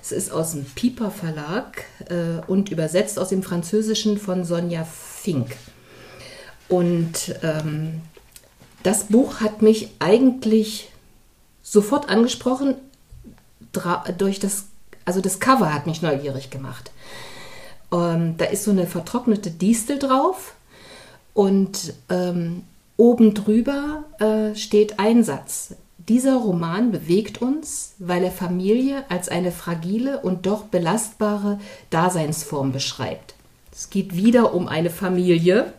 Es ist aus dem Piper Verlag äh, und übersetzt aus dem Französischen von Sonja Fink. Und ähm, das Buch hat mich eigentlich sofort angesprochen durch das, also das Cover hat mich neugierig gemacht. Ähm, da ist so eine vertrocknete Distel drauf und ähm, oben drüber äh, steht ein Satz. Dieser Roman bewegt uns, weil er Familie als eine fragile und doch belastbare Daseinsform beschreibt. Es geht wieder um eine Familie.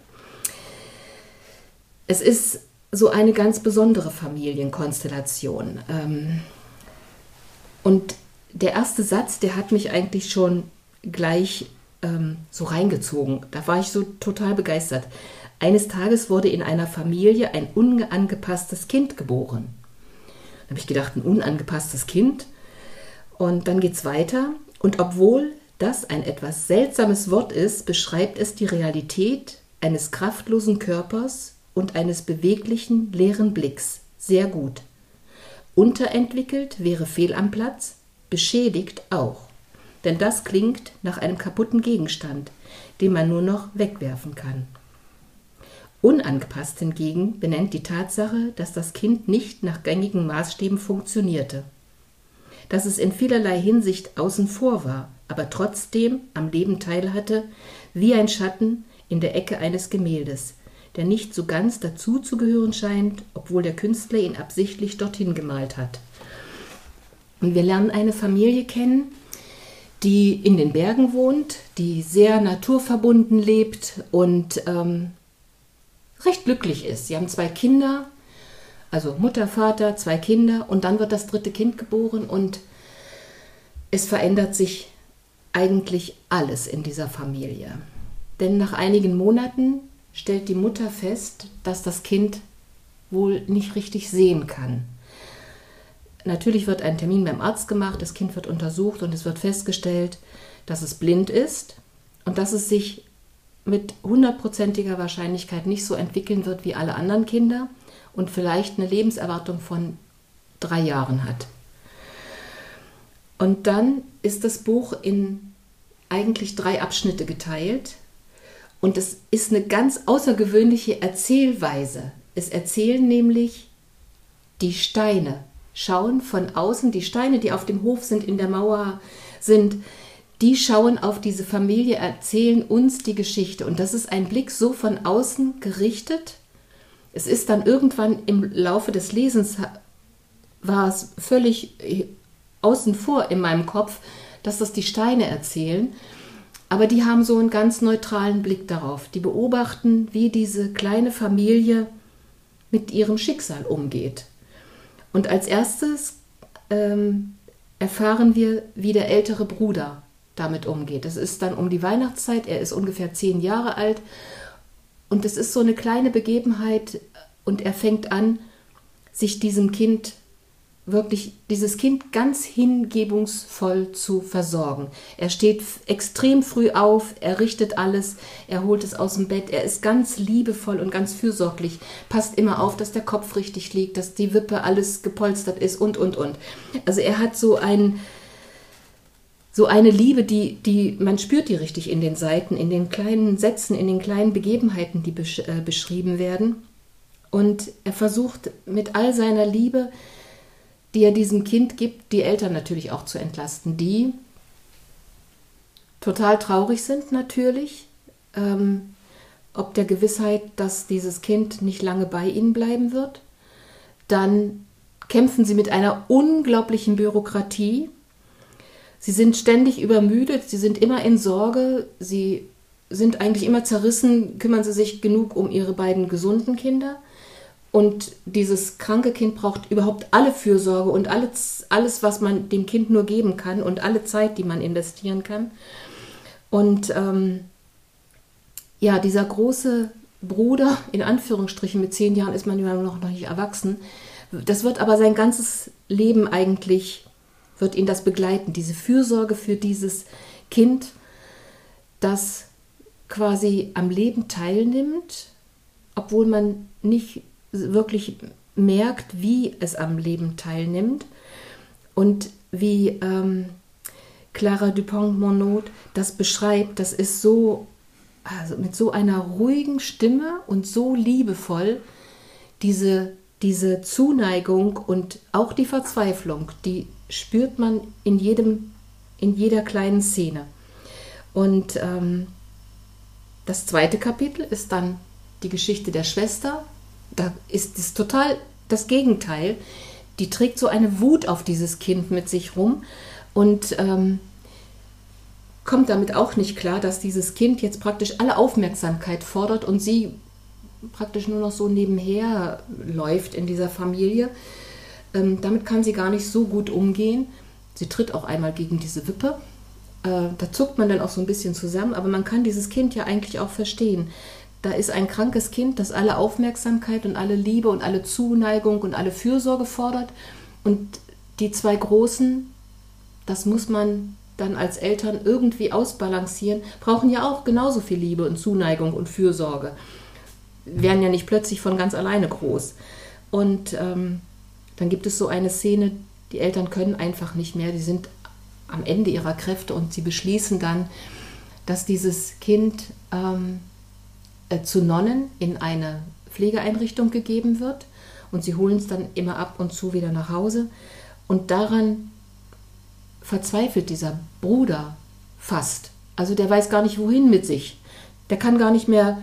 Es ist so eine ganz besondere Familienkonstellation. Ähm, und der erste Satz, der hat mich eigentlich schon gleich ähm, so reingezogen. Da war ich so total begeistert. Eines Tages wurde in einer Familie ein unangepasstes Kind geboren. Da habe ich gedacht, ein unangepasstes Kind. Und dann geht es weiter. Und obwohl das ein etwas seltsames Wort ist, beschreibt es die Realität eines kraftlosen Körpers und eines beweglichen, leeren Blicks sehr gut. Unterentwickelt wäre fehl am Platz, beschädigt auch. Denn das klingt nach einem kaputten Gegenstand, den man nur noch wegwerfen kann. Unangepasst hingegen benennt die Tatsache, dass das Kind nicht nach gängigen Maßstäben funktionierte. Dass es in vielerlei Hinsicht außen vor war, aber trotzdem am Leben teilhatte, wie ein Schatten in der Ecke eines Gemäldes, der nicht so ganz dazu zu gehören scheint, obwohl der Künstler ihn absichtlich dorthin gemalt hat. Und wir lernen eine Familie kennen, die in den Bergen wohnt, die sehr naturverbunden lebt und ähm, recht glücklich ist. Sie haben zwei Kinder, also Mutter, Vater, zwei Kinder und dann wird das dritte Kind geboren und es verändert sich eigentlich alles in dieser Familie. Denn nach einigen Monaten stellt die Mutter fest, dass das Kind wohl nicht richtig sehen kann. Natürlich wird ein Termin beim Arzt gemacht, das Kind wird untersucht und es wird festgestellt, dass es blind ist und dass es sich mit hundertprozentiger Wahrscheinlichkeit nicht so entwickeln wird wie alle anderen Kinder und vielleicht eine Lebenserwartung von drei Jahren hat. Und dann ist das Buch in eigentlich drei Abschnitte geteilt. Und es ist eine ganz außergewöhnliche Erzählweise. Es erzählen nämlich die Steine, schauen von außen, die Steine, die auf dem Hof sind, in der Mauer sind, die schauen auf diese Familie, erzählen uns die Geschichte. Und das ist ein Blick so von außen gerichtet. Es ist dann irgendwann im Laufe des Lesens, war es völlig außen vor in meinem Kopf, dass das die Steine erzählen. Aber die haben so einen ganz neutralen Blick darauf. Die beobachten, wie diese kleine Familie mit ihrem Schicksal umgeht. Und als erstes ähm, erfahren wir, wie der ältere Bruder damit umgeht. Es ist dann um die Weihnachtszeit, er ist ungefähr zehn Jahre alt. Und es ist so eine kleine Begebenheit. Und er fängt an, sich diesem Kind wirklich dieses Kind ganz hingebungsvoll zu versorgen. Er steht extrem früh auf, er richtet alles, er holt es aus dem Bett, er ist ganz liebevoll und ganz fürsorglich, passt immer auf, dass der Kopf richtig liegt, dass die Wippe alles gepolstert ist und und und. Also er hat so ein so eine Liebe, die, die, man spürt die richtig in den Seiten, in den kleinen Sätzen, in den kleinen Begebenheiten, die besch äh, beschrieben werden. Und er versucht mit all seiner Liebe, die er diesem Kind gibt, die Eltern natürlich auch zu entlasten, die total traurig sind natürlich, ähm, ob der Gewissheit, dass dieses Kind nicht lange bei ihnen bleiben wird. Dann kämpfen sie mit einer unglaublichen Bürokratie, Sie sind ständig übermüdet, sie sind immer in Sorge, sie sind eigentlich immer zerrissen, kümmern sie sich genug um ihre beiden gesunden Kinder. Und dieses kranke Kind braucht überhaupt alle Fürsorge und alles, alles, was man dem Kind nur geben kann und alle Zeit, die man investieren kann. Und ähm, ja, dieser große Bruder, in Anführungsstrichen, mit zehn Jahren ist man immer noch, noch nicht erwachsen, das wird aber sein ganzes Leben eigentlich wird ihn das begleiten, diese Fürsorge für dieses Kind, das quasi am Leben teilnimmt, obwohl man nicht wirklich merkt, wie es am Leben teilnimmt. Und wie ähm, Clara Dupont-Monod das beschreibt, das ist so, also mit so einer ruhigen Stimme und so liebevoll, diese, diese Zuneigung und auch die Verzweiflung, die spürt man in jedem, in jeder kleinen Szene. Und ähm, das zweite Kapitel ist dann die Geschichte der Schwester. Da ist es total das Gegenteil. die trägt so eine Wut auf dieses Kind mit sich rum und ähm, kommt damit auch nicht klar, dass dieses Kind jetzt praktisch alle Aufmerksamkeit fordert und sie praktisch nur noch so nebenher läuft in dieser Familie. Ähm, damit kann sie gar nicht so gut umgehen. Sie tritt auch einmal gegen diese Wippe. Äh, da zuckt man dann auch so ein bisschen zusammen, aber man kann dieses Kind ja eigentlich auch verstehen. Da ist ein krankes Kind, das alle Aufmerksamkeit und alle Liebe und alle Zuneigung und alle Fürsorge fordert. Und die zwei Großen, das muss man dann als Eltern irgendwie ausbalancieren, brauchen ja auch genauso viel Liebe und Zuneigung und Fürsorge. Werden ja nicht plötzlich von ganz alleine groß. Und ähm, dann gibt es so eine Szene, die Eltern können einfach nicht mehr, die sind am Ende ihrer Kräfte und sie beschließen dann, dass dieses Kind ähm, äh, zu Nonnen in eine Pflegeeinrichtung gegeben wird und sie holen es dann immer ab und zu wieder nach Hause. Und daran verzweifelt dieser Bruder fast. Also der weiß gar nicht, wohin mit sich. Der kann gar nicht mehr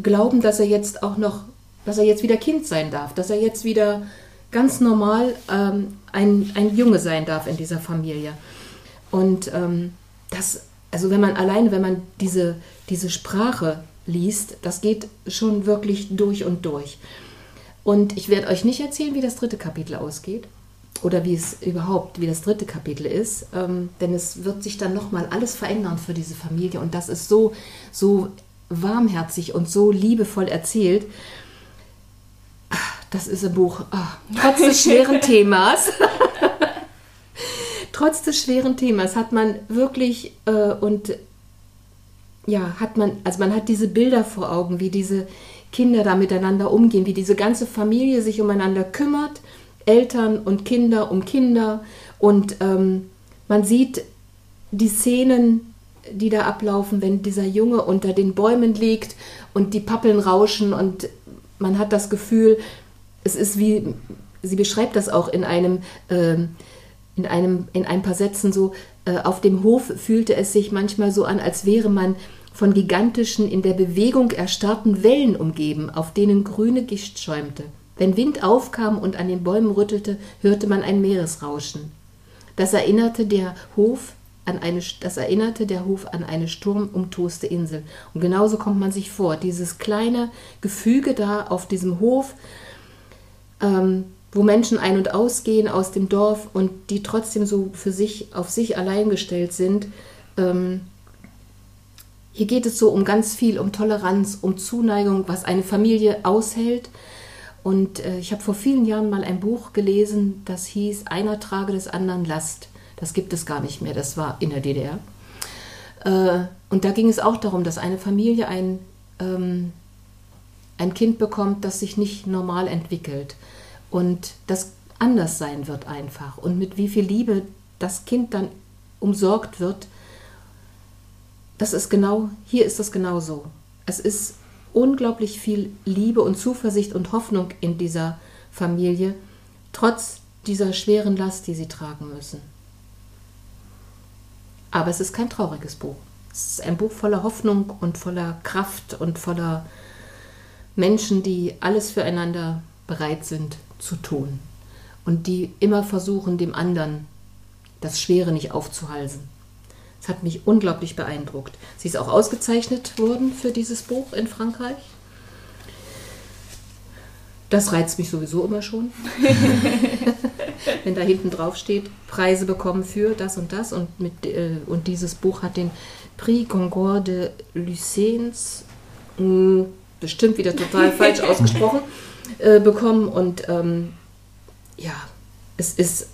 glauben, dass er jetzt auch noch, dass er jetzt wieder Kind sein darf, dass er jetzt wieder ganz normal ähm, ein, ein Junge sein darf in dieser Familie. Und ähm, das, also wenn man alleine, wenn man diese, diese Sprache liest, das geht schon wirklich durch und durch. Und ich werde euch nicht erzählen, wie das dritte Kapitel ausgeht oder wie es überhaupt, wie das dritte Kapitel ist, ähm, denn es wird sich dann nochmal alles verändern für diese Familie und das ist so, so warmherzig und so liebevoll erzählt. Das ist ein Buch, oh, trotz des schweren Themas. trotz des schweren Themas hat man wirklich äh, und ja, hat man, also man hat diese Bilder vor Augen, wie diese Kinder da miteinander umgehen, wie diese ganze Familie sich umeinander kümmert, Eltern und Kinder um Kinder. Und ähm, man sieht die Szenen, die da ablaufen, wenn dieser Junge unter den Bäumen liegt und die Pappeln rauschen und man hat das Gefühl, es ist wie, sie beschreibt das auch in einem, äh, in einem, in ein paar Sätzen so, äh, auf dem Hof fühlte es sich manchmal so an, als wäre man von gigantischen, in der Bewegung erstarrten Wellen umgeben, auf denen grüne Gischt schäumte. Wenn Wind aufkam und an den Bäumen rüttelte, hörte man ein Meeresrauschen. Das erinnerte der Hof an eine, das erinnerte der Hof an eine sturmumtoste Insel. Und genauso kommt man sich vor. Dieses kleine Gefüge da auf diesem Hof, ähm, wo Menschen ein- und ausgehen aus dem Dorf und die trotzdem so für sich auf sich allein gestellt sind. Ähm, hier geht es so um ganz viel, um Toleranz, um Zuneigung, was eine Familie aushält. Und äh, ich habe vor vielen Jahren mal ein Buch gelesen, das hieß Einer trage des anderen Last. Das gibt es gar nicht mehr, das war in der DDR. Äh, und da ging es auch darum, dass eine Familie ein, ähm, ein Kind bekommt, das sich nicht normal entwickelt und das anders sein wird einfach. Und mit wie viel Liebe das Kind dann umsorgt wird, das ist genau, hier ist das genau so. Es ist unglaublich viel Liebe und Zuversicht und Hoffnung in dieser Familie, trotz dieser schweren Last, die sie tragen müssen. Aber es ist kein trauriges Buch. Es ist ein Buch voller Hoffnung und voller Kraft und voller Menschen, die alles füreinander bereit sind zu tun und die immer versuchen, dem anderen das Schwere nicht aufzuhalsen. Es hat mich unglaublich beeindruckt. Sie ist auch ausgezeichnet worden für dieses Buch in Frankreich. Das reizt mich sowieso immer schon. Wenn da hinten drauf steht, Preise bekommen für das und das. Und, mit, äh, und dieses Buch hat den Prix Concorde Lucens, mh, hm, bestimmt wieder total falsch ausgesprochen, äh, bekommen. Und ähm, ja, es ist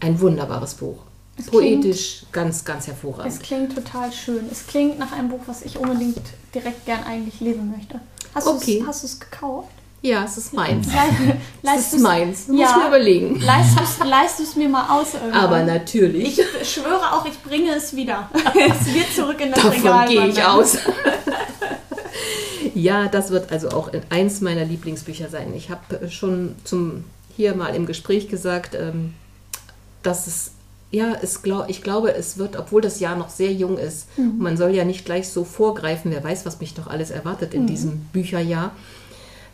ein wunderbares Buch. Es Poetisch klingt, ganz, ganz hervorragend. Es klingt total schön. Es klingt nach einem Buch, was ich unbedingt direkt gern eigentlich lesen möchte. Hast okay. du es gekauft? Ja, es ist meins. es ist meins. Du ja, musst mir überlegen. Leist du es mir mal aus irgendwann. Aber natürlich. Ich schwöre auch, ich bringe es wieder. es wird zurück in das Davon Regal. Davon gehe ich aus. Ja, das wird also auch eins meiner Lieblingsbücher sein. Ich habe schon zum hier mal im Gespräch gesagt, ähm, dass es ja, es glaub, ich glaube, es wird, obwohl das Jahr noch sehr jung ist, mhm. man soll ja nicht gleich so vorgreifen, wer weiß, was mich doch alles erwartet in mhm. diesem Bücherjahr.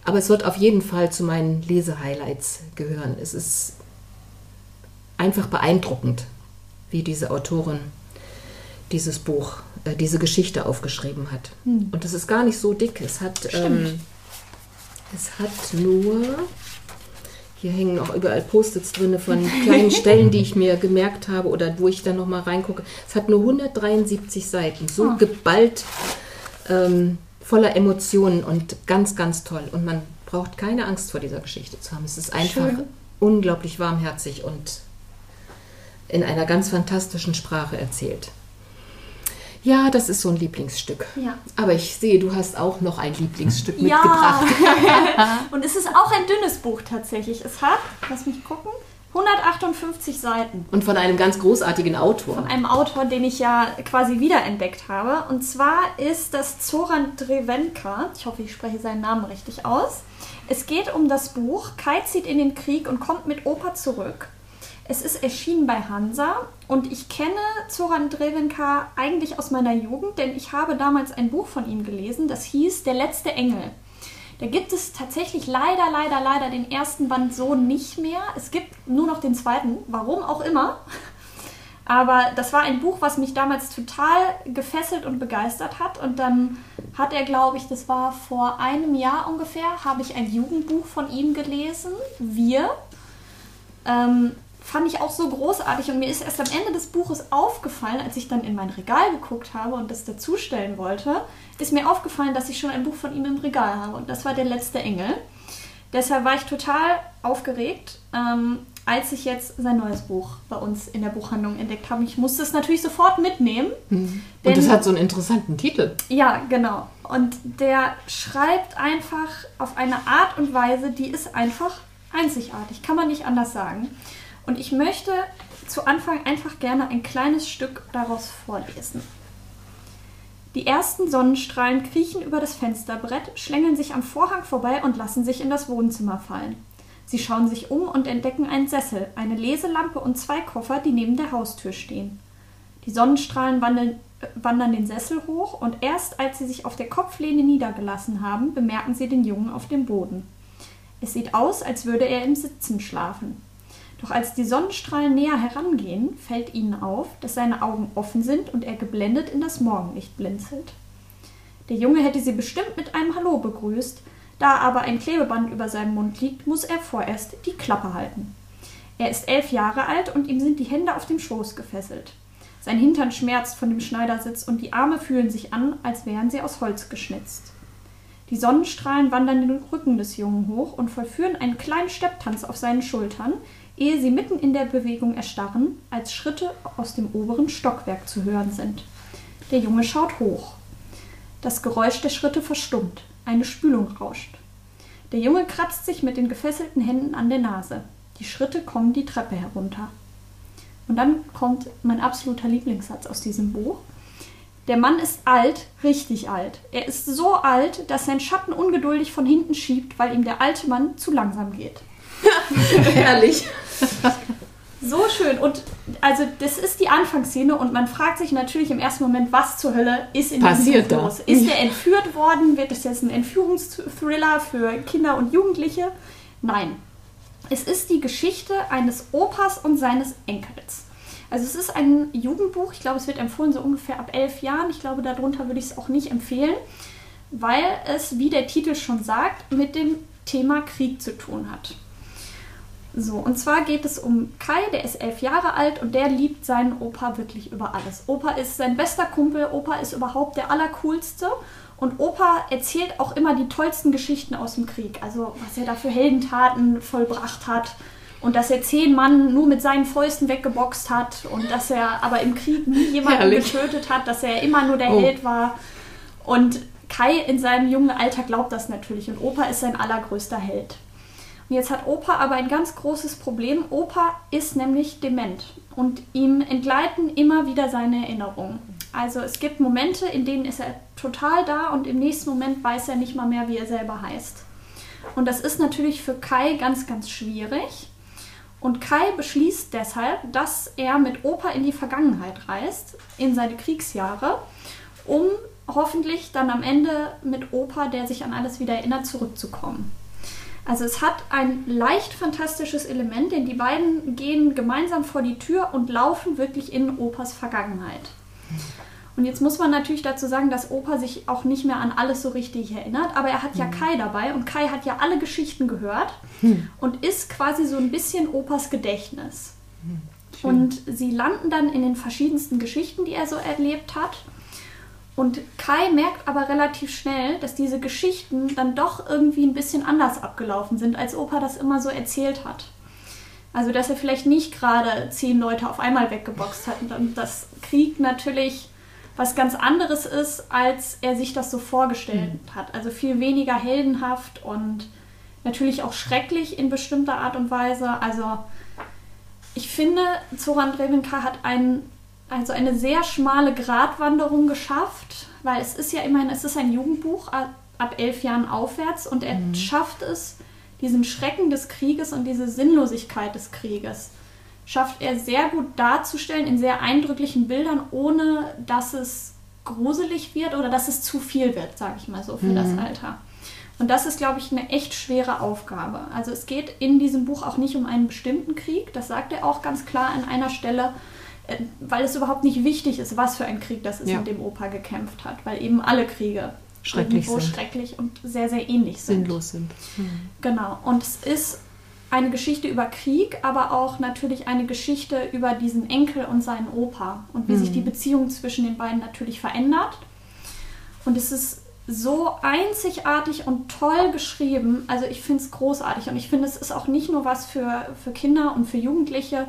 Aber es wird auf jeden Fall zu meinen Lesehighlights gehören. Es ist einfach beeindruckend, wie diese Autorin dieses Buch, äh, diese Geschichte aufgeschrieben hat. Hm. Und es ist gar nicht so dick. Es hat, ähm, es hat nur, hier hängen auch überall Post-its drin von kleinen Stellen, die ich mir gemerkt habe oder wo ich dann nochmal reingucke. Es hat nur 173 Seiten, so Ah. geballt, ähm, voller Emotionen und ganz, ganz toll. Und man braucht keine Angst vor dieser Geschichte zu haben. Es ist einfach Schön. unglaublich warmherzig und in einer ganz fantastischen Sprache erzählt. Ja, das ist so ein Lieblingsstück. Ja. Aber ich sehe, du hast auch noch ein Lieblingsstück Ja, mitgebracht. und es ist auch ein dünnes Buch tatsächlich. Es hat, lass mich gucken, 158 Seiten. Und von einem ganz großartigen Autor. Von einem Autor, den ich ja quasi wiederentdeckt habe. Und zwar ist das Zoran Drevenka. Ich hoffe, ich spreche seinen Namen richtig aus. Es geht um das Buch Kai zieht in den Krieg und kommt mit Opa zurück. Es ist erschienen bei Hansa und ich kenne Zoran Drevenka eigentlich aus meiner Jugend, denn ich habe damals ein Buch von ihm gelesen, das hieß Der letzte Engel. Da gibt es tatsächlich leider, leider, leider den ersten Band so nicht mehr. Es gibt nur noch den zweiten, warum auch immer. Aber das war ein Buch, was mich damals total gefesselt und begeistert hat. Und dann hat er, glaube ich, das war vor einem Jahr ungefähr, habe ich ein Jugendbuch von ihm gelesen, Wir. Ähm, fand ich auch so großartig und mir ist erst am Ende des Buches aufgefallen, als ich dann in mein Regal geguckt habe und das dazustellen wollte, ist mir aufgefallen, dass ich schon ein Buch von ihm im Regal habe und das war der letzte Engel. Deshalb war ich total aufgeregt, ähm, als ich jetzt sein neues Buch bei uns in der Buchhandlung entdeckt habe. Ich musste es natürlich sofort mitnehmen. Und denn- es hat so einen interessanten Titel. Ja, genau. Und der schreibt einfach auf eine Art und Weise, die ist einfach einzigartig. Kann man nicht anders sagen. Und ich möchte zu Anfang einfach gerne ein kleines Stück daraus vorlesen. Die ersten Sonnenstrahlen kriechen über das Fensterbrett, schlängeln sich am Vorhang vorbei und lassen sich in das Wohnzimmer fallen. Sie schauen sich um und entdecken einen Sessel, eine Leselampe und zwei Koffer, die neben der Haustür stehen. Die Sonnenstrahlen wandern, äh, wandern den Sessel hoch und erst als sie sich auf der Kopflehne niedergelassen haben, bemerken sie den Jungen auf dem Boden. Es sieht aus, als würde er im Sitzen schlafen. Doch als die Sonnenstrahlen näher herangehen, fällt ihnen auf, dass seine Augen offen sind und er geblendet in das Morgenlicht blinzelt. Der Junge hätte sie bestimmt mit einem Hallo begrüßt, da aber ein Klebeband über seinem Mund liegt, muss er vorerst die Klappe halten. Er ist elf Jahre alt und ihm sind die Hände auf dem Schoß gefesselt. Sein Hintern schmerzt von dem Schneidersitz und die Arme fühlen sich an, als wären sie aus Holz geschnitzt. Die Sonnenstrahlen wandern den Rücken des Jungen hoch und vollführen einen kleinen Stepptanz auf seinen Schultern, ehe sie mitten in der Bewegung erstarren, als Schritte aus dem oberen Stockwerk zu hören sind. Der Junge schaut hoch. Das Geräusch der Schritte verstummt. Eine Spülung rauscht. Der Junge kratzt sich mit den gefesselten Händen an der Nase. Die Schritte kommen die Treppe herunter. Und dann kommt mein absoluter Lieblingssatz aus diesem Buch. Der Mann ist alt, richtig alt. Er ist so alt, dass sein Schatten ungeduldig von hinten schiebt, weil ihm der alte Mann zu langsam geht. Herrlich. So schön. Und also das ist die Anfangsszene und man fragt sich natürlich im ersten Moment, was zur Hölle ist in Passiert diesem los? Ist er entführt worden? Wird es jetzt ein Entführungsthriller für Kinder und Jugendliche? Nein. Es ist die Geschichte eines Opas und seines Enkels. Also es ist ein Jugendbuch. Ich glaube, es wird empfohlen so ungefähr ab elf Jahren. Ich glaube, darunter würde ich es auch nicht empfehlen, weil es, wie der Titel schon sagt, mit dem Thema Krieg zu tun hat. So, und zwar geht es um Kai, der ist elf Jahre alt und der liebt seinen Opa wirklich über alles. Opa ist sein bester Kumpel, Opa ist überhaupt der Allercoolste und Opa erzählt auch immer die tollsten Geschichten aus dem Krieg. Also, was er da für Heldentaten vollbracht hat und dass er zehn Mann nur mit seinen Fäusten weggeboxt hat und dass er aber im Krieg nie jemanden Herrlich. getötet hat, dass er immer nur der Oh. Held war. Und Kai in seinem jungen Alter glaubt das natürlich und Opa ist sein allergrößter Held. Und jetzt hat Opa aber ein ganz großes Problem. Opa ist nämlich dement und ihm entgleiten immer wieder seine Erinnerungen. Also es gibt Momente, in denen ist er total da und im nächsten Moment weiß er nicht mal mehr, wie er selber heißt. Und das ist natürlich für Kai ganz, ganz schwierig. Und Kai beschließt deshalb, dass er mit Opa in die Vergangenheit reist, in seine Kriegsjahre, um hoffentlich dann am Ende mit Opa, der sich an alles wieder erinnert, zurückzukommen. Also es hat ein leicht fantastisches Element, denn die beiden gehen gemeinsam vor die Tür und laufen wirklich in Opas Vergangenheit. Und jetzt muss man natürlich dazu sagen, dass Opa sich auch nicht mehr an alles so richtig erinnert, aber er hat ja Kai dabei und Kai hat ja alle Geschichten gehört und ist quasi so ein bisschen Opas Gedächtnis. Und sie landen dann in den verschiedensten Geschichten, die er so erlebt hat. Und Kai merkt aber relativ schnell, dass diese Geschichten dann doch irgendwie ein bisschen anders abgelaufen sind, als Opa das immer so erzählt hat. Also, dass er vielleicht nicht gerade zehn Leute auf einmal weggeboxt hat und dass Krieg natürlich was ganz anderes ist, als er sich das so vorgestellt hat. Also viel weniger heldenhaft und natürlich auch schrecklich in bestimmter Art und Weise. Also ich finde, Zoran Drevenka hat ein, also eine sehr schmale Gratwanderung geschafft, weil es ist ja immerhin, es ist ein Jugendbuch ab, elf Jahren aufwärts und er schafft es, diesen Schrecken des Krieges und diese Sinnlosigkeit des Krieges schafft er sehr gut darzustellen in sehr eindrücklichen Bildern, ohne dass es gruselig wird oder dass es zu viel wird, sage ich mal so, für das Alter. Und das ist, glaube ich, eine echt schwere Aufgabe. Also es geht in diesem Buch auch nicht um einen bestimmten Krieg, das sagt er auch ganz klar an einer Stelle, weil es überhaupt nicht wichtig ist, was für ein Krieg das ist, Ja. in dem Opa gekämpft hat, weil eben alle Kriege Schrecklich sind. schrecklich und sehr, sehr ähnlich sind. Sinnlos sind. Genau. Und es ist eine Geschichte über Krieg, aber auch natürlich eine Geschichte über diesen Enkel und seinen Opa und wie sich die Beziehung zwischen den beiden natürlich verändert. Und es ist so einzigartig und toll geschrieben. Also ich finde es großartig und ich finde, es ist auch nicht nur was für, für Kinder und für Jugendliche,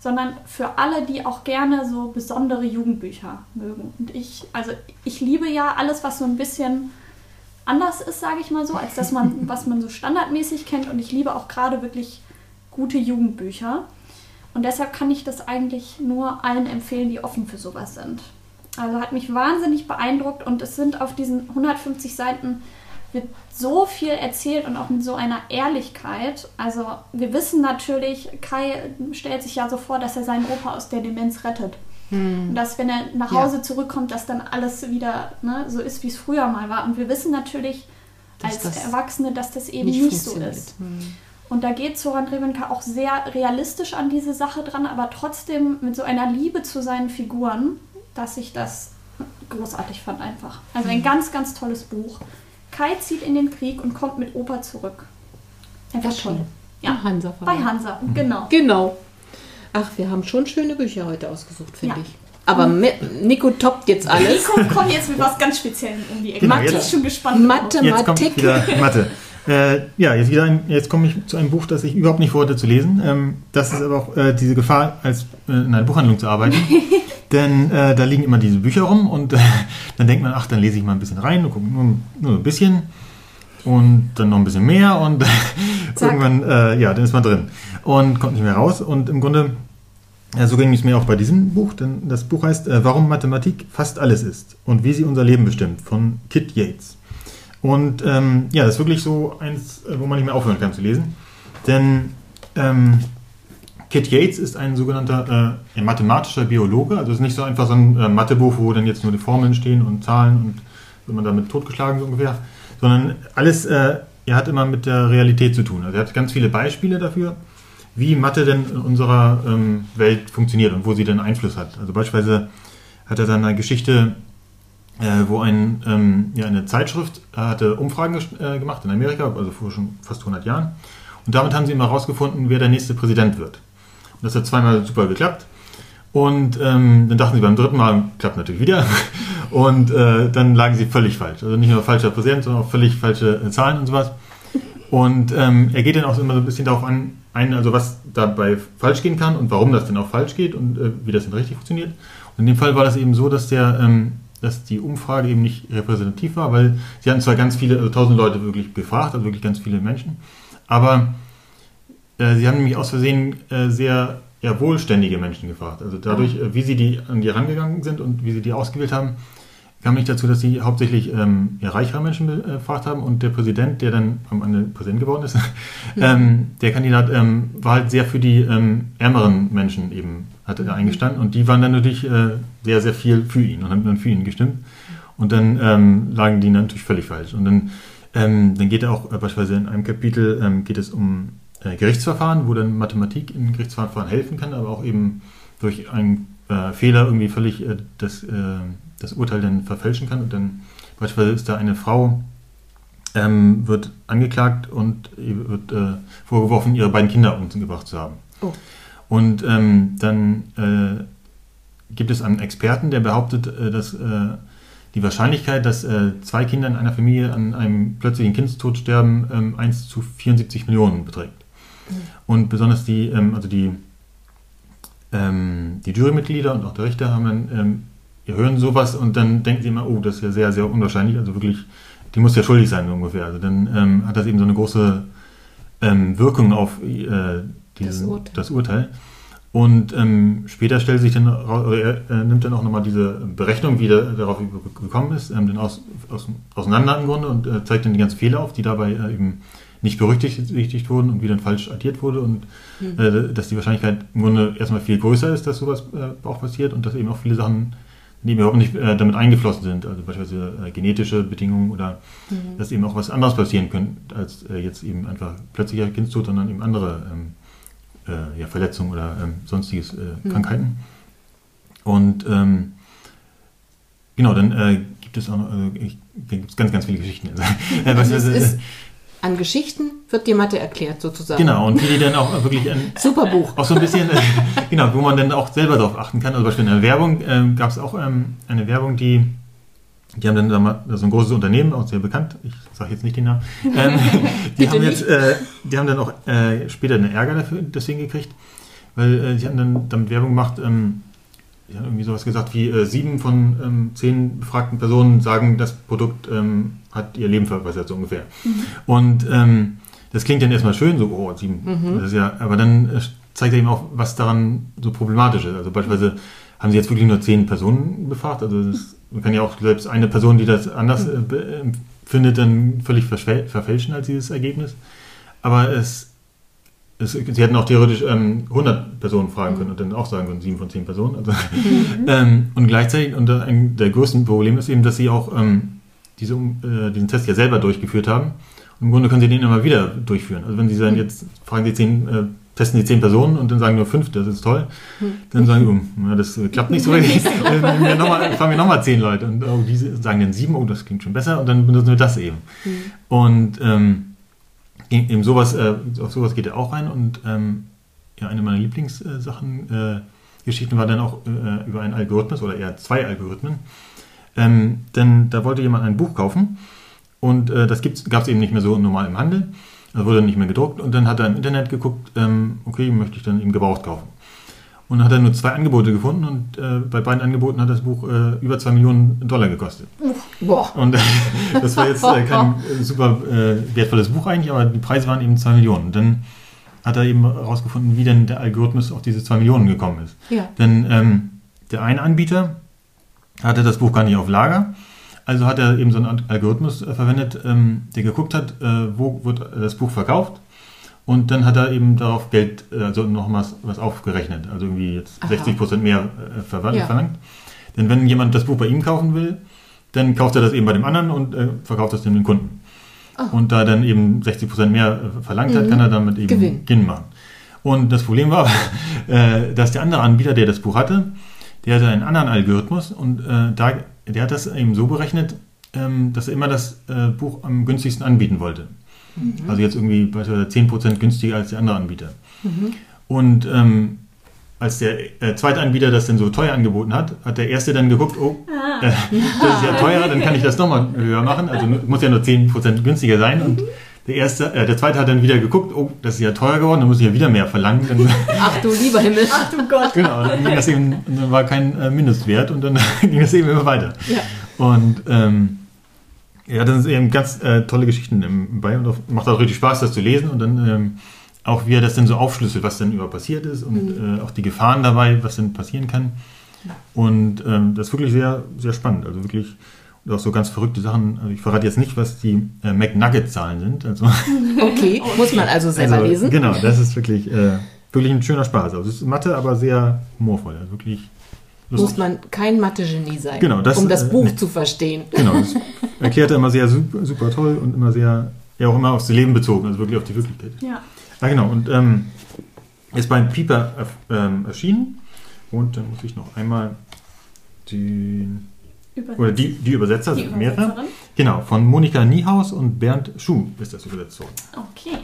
sondern für alle, die auch gerne so besondere Jugendbücher mögen. Und ich, also ich liebe ja alles, was so ein bisschen anders ist, sage ich mal so, als das man, was man so standardmäßig kennt. Und ich liebe auch gerade wirklich gute Jugendbücher. Und deshalb kann ich das eigentlich nur allen empfehlen, die offen für sowas sind. Also hat mich wahnsinnig beeindruckt und es sind auf diesen 150 Seiten wird so viel erzählt und auch mit so einer Ehrlichkeit. Also wir wissen natürlich, Kai stellt sich ja so vor, dass er seinen Opa aus der Demenz rettet. Und dass, wenn er nach Ja. Hause zurückkommt, dass dann alles wieder ne, so ist, wie es früher mal war. Und wir wissen natürlich Dass als das Erwachsene, dass das eben Nicht, nicht, so ist. Hm. Und da geht Zoran Drevenka auch sehr realistisch an diese Sache dran, aber trotzdem mit so einer Liebe zu seinen Figuren, dass ich das großartig fand einfach. Also ein ganz, ganz tolles Buch. Kai zieht in den Krieg und kommt mit Opa zurück. Einfach toll. Erschienen. Ja, Im Hansa bei. Hansa, genau. Genau. Ach, wir haben schon schöne Bücher heute ausgesucht, finde Ja. ich. Aber Nico toppt jetzt alles. Nico kommt jetzt mit was ganz Speziellem um die Ecke. Genau, bin jetzt- schon gespannt. Mathe. Jetzt kommt Mathematik. wieder Mathe. Äh, ja, jetzt, wieder ein, jetzt komme ich zu einem Buch, das ich überhaupt nicht vorhatte zu lesen. Ähm, das ist aber auch äh, diese Gefahr, als äh, in einer Buchhandlung zu arbeiten. Denn äh, da liegen immer diese Bücher rum und äh, dann denkt man, ach, dann lese ich mal ein bisschen rein und gucke nur, nur ein bisschen und dann noch ein bisschen mehr und irgendwann, äh, ja, dann ist man drin und kommt nicht mehr raus. Und im Grunde, ja, so ging es mir auch bei diesem Buch, denn das Buch heißt äh, Warum Mathematik fast alles ist und wie sie unser Leben bestimmt von Kit Yates. Und ähm, ja, das ist wirklich so eins, äh, wo man nicht mehr aufhören kann zu lesen. Denn ähm, Kit Yates ist ein sogenannter äh, mathematischer Biologe. Also es ist nicht so einfach so ein äh, Mathebuch, wo dann jetzt nur die Formeln stehen und Zahlen und wird man damit totgeschlagen so ungefähr. Sondern alles, äh, er hat immer mit der Realität zu tun. Also er hat ganz viele Beispiele dafür, wie Mathe denn in unserer ähm, Welt funktioniert und wo sie denn Einfluss hat. Also beispielsweise hat er dann eine Geschichte äh, wo ein, ähm, ja, eine Zeitschrift äh, hatte Umfragen äh, gemacht in Amerika, also vor schon fast 100 Jahren. Und damit haben sie immer herausgefunden, wer der nächste Präsident wird. Und das hat zweimal super geklappt. Und ähm, dann dachten sie beim dritten Mal, klappt natürlich wieder. Und äh, dann lagen sie völlig falsch. Also nicht nur falscher Präsident, sondern auch völlig falsche äh, Zahlen und sowas. Und ähm, er geht dann auch immer so ein bisschen darauf an, ein, also was dabei falsch gehen kann und warum das denn auch falsch geht und äh, wie das denn richtig funktioniert. Und in dem Fall war das eben so, dass der, ähm, dass die Umfrage eben nicht repräsentativ war, weil sie hatten zwar ganz viele, also tausend Leute wirklich befragt, also wirklich ganz viele Menschen, aber äh, sie haben nämlich aus Versehen äh, sehr ja, wohlständige Menschen gefragt. Also dadurch, äh, wie sie die an die herangegangen sind und wie sie die ausgewählt haben, kam nicht dazu, dass sie hauptsächlich ähm, ja, reichere Menschen befragt haben und der Präsident, der dann am Ende Präsident geworden ist, ähm, der Kandidat ähm, war halt sehr für die ähm, ärmeren Menschen eben, hatte er eingestanden und die waren dann natürlich äh, sehr, sehr viel für ihn und haben dann für ihn gestimmt. Und dann ähm, lagen die natürlich völlig falsch. Und dann, ähm, dann geht er auch äh, beispielsweise in einem Kapitel ähm, geht es um äh, Gerichtsverfahren, wo dann Mathematik in Gerichtsverfahren helfen kann, aber auch eben durch einen äh, Fehler irgendwie völlig äh, das, äh, das Urteil dann verfälschen kann. Und dann beispielsweise ist da eine Frau, ähm, wird angeklagt und wird äh, vorgeworfen, ihre beiden Kinder umgebracht zu haben. Oh. Und ähm, dann gibt es einen Experten, der behauptet, dass die Wahrscheinlichkeit, dass äh, zwei Kinder in einer Familie an einem plötzlichen Kindstod sterben, ähm, 1 zu 74 Millionen beträgt. Und besonders die, ähm, also die, ähm, die Jurymitglieder und auch der Richter haben dann, ähm, ihr hören sowas und dann denken sie immer, oh, das ist ja sehr, sehr unwahrscheinlich, also wirklich, die muss ja schuldig sein so ungefähr. Also dann ähm, hat das eben so eine große ähm, Wirkung auf äh, diesen, Das Urteil. das Urteil. Und ähm, später stellt sich dann, er äh, nimmt dann auch nochmal diese Berechnung, wie er darauf gekommen ist, ähm, dann aus, aus, auseinander im Grunde und äh, zeigt dann die ganzen Fehler auf, die dabei äh, eben nicht berücksichtigt wurden und wie dann falsch addiert wurde und äh, dass die Wahrscheinlichkeit im Grunde erstmal viel größer ist, dass sowas äh, auch passiert und dass eben auch viele Sachen die überhaupt nicht äh, damit eingeflossen sind, also beispielsweise äh, genetische Bedingungen oder dass eben auch was anderes passieren könnte, als äh, jetzt eben einfach plötzlicher Kindstod, sondern eben andere ähm, äh, ja, Verletzungen oder ähm, sonstiges äh, Krankheiten. Und ähm, genau, dann gibt es auch noch, ich, da gibt's ganz, ganz viele Geschichten. Also, Also es ist, an Geschichten wird die Mathe erklärt sozusagen. Genau, und die dann auch wirklich ein, Super Buch. auch so ein bisschen, äh, genau, wo man dann auch selber darauf achten kann. Also beispielsweise in der Werbung ähm, gab es auch ähm, eine Werbung, die, die haben dann so ein großes Unternehmen, auch sehr bekannt, ich sage jetzt nicht den Namen, ähm, die haben jetzt, äh, die haben dann auch äh, später einen Ärger dafür, deswegen gekriegt, weil äh, die haben dann damit Werbung gemacht, ähm, haben irgendwie sowas gesagt wie äh, sieben von ähm, zehn befragten Personen sagen, das Produkt ähm, hat ihr Leben verbessert, so ungefähr. Und ähm, das klingt dann erstmal schön, so, oh, sieben. Das ist ja, aber dann äh, zeigt er eben auch, was daran so problematisch ist. Also beispielsweise haben sie jetzt wirklich nur zehn Personen befragt. Also das, man kann ja auch selbst eine Person, die das anders äh, empfindet, dann völlig verfälschen als dieses Ergebnis. Aber es, es sie hätten auch theoretisch ähm, 100 Personen fragen können und dann auch sagen können, sieben von zehn Personen. Also, ähm, und gleichzeitig, und dann ein der größten Problem ist eben, dass sie auch ähm, diese, äh, diesen Test ja selber durchgeführt haben. Und im Grunde können sie den immer wieder durchführen. Also wenn sie sagen, jetzt fragen sie zehn, äh, testen die zehn Personen und dann sagen nur fünf, das ist toll, dann sagen sie, oh, das äh, klappt nicht so richtig. Dann nehmen wir noch mal, fragen wir nochmal zehn Leute und oh, diese sagen dann sieben, oh, das klingt schon besser und dann benutzen wir das eben. Und ähm, eben sowas, äh, auf sowas geht er auch rein und ähm, ja, eine meiner Lieblingssachen, äh, Geschichten war dann auch äh, über einen Algorithmus oder eher zwei Algorithmen. Ähm, denn da wollte jemand ein Buch kaufen und äh, das gab es eben nicht mehr so normal im Handel. Das wurde nicht mehr gedruckt und dann hat er im Internet geguckt, ähm, okay, möchte ich dann eben gebraucht kaufen. Und dann hat er nur zwei Angebote gefunden und äh, bei beiden Angeboten hat das Buch äh, über zwei Millionen Dollar gekostet. Boah. Und äh, das war jetzt äh, kein äh, super äh, wertvolles Buch eigentlich, aber die Preise waren eben zwei Millionen. Und dann hat er eben herausgefunden, wie denn der Algorithmus auf diese zwei Millionen gekommen ist. Ja. Denn ähm, der eine Anbieter hatte das Buch gar nicht auf Lager, also hat er eben so einen Algorithmus verwendet, ähm, der geguckt hat, wo wird das Buch verkauft. Und dann hat er eben darauf Geld, also noch was, aufgerechnet, also irgendwie jetzt Aha. 60 Prozent mehr äh, verwa- Ja. verlangt. Denn wenn jemand das Buch bei ihm kaufen will, dann kauft er das eben bei dem anderen und äh, verkauft das dem Kunden. Ah. Und da er dann eben 60 Prozent mehr äh, verlangt hat, Mhm. kann er damit eben Gewinn. Gewinn machen. Und das Problem war, äh, dass der andere Anbieter, der das Buch hatte, der hatte einen anderen Algorithmus und äh, da, der hat das eben so berechnet, ähm, dass er immer das Buch am günstigsten anbieten wollte. Also jetzt irgendwie beispielsweise 10% günstiger als der andere Anbieter. Und ähm, als der äh, zweite Anbieter das dann so teuer angeboten hat, hat der erste dann geguckt, oh, äh, das ist ja teurer, dann kann ich das nochmal höher machen. Also muss ja nur 10% günstiger sein. Und der erste, äh, der zweite hat dann wieder geguckt, oh, das ist ja teuer geworden, dann muss ich ja wieder mehr verlangen. Dann, Ach du lieber Himmel. Ach du Gott. genau, dann ging das eben, dann war kein äh, Mindestwert und dann ging das eben immer weiter. Ja. Und ähm, ja, das sind eben ganz äh, tolle Geschichten im, bei und macht auch richtig Spaß, das zu lesen und dann ähm, auch wie er das dann so aufschlüsselt, was dann über passiert ist und äh, auch die Gefahren dabei, was denn passieren kann. Und ähm, das ist wirklich sehr, sehr spannend. Also wirklich und auch so ganz verrückte Sachen. Also ich verrate jetzt nicht, was die äh, McNugget-Zahlen sind. Also, Okay, muss man also selber also, lesen. Genau, das ist wirklich, äh, wirklich ein schöner Spaß. Also es ist Mathe, aber sehr humorvoll. Also wirklich muss man kein Mathe-Genie sein, Genau, das, um das äh, Buch nee. zu verstehen. Genau, das erklärt er immer sehr super, super toll und immer sehr, ja auch immer aufs Leben bezogen, also wirklich auf die Wirklichkeit. Ja. Ah, genau, und ähm, ist beim Pieper ähm, erschienen. Und dann muss ich noch einmal den, oder die, die Übersetzer, Die sind mehrere. Übersetzerin. Genau, von Monika Niehaus und Bernd Schuh ist das übersetzt worden. Okay.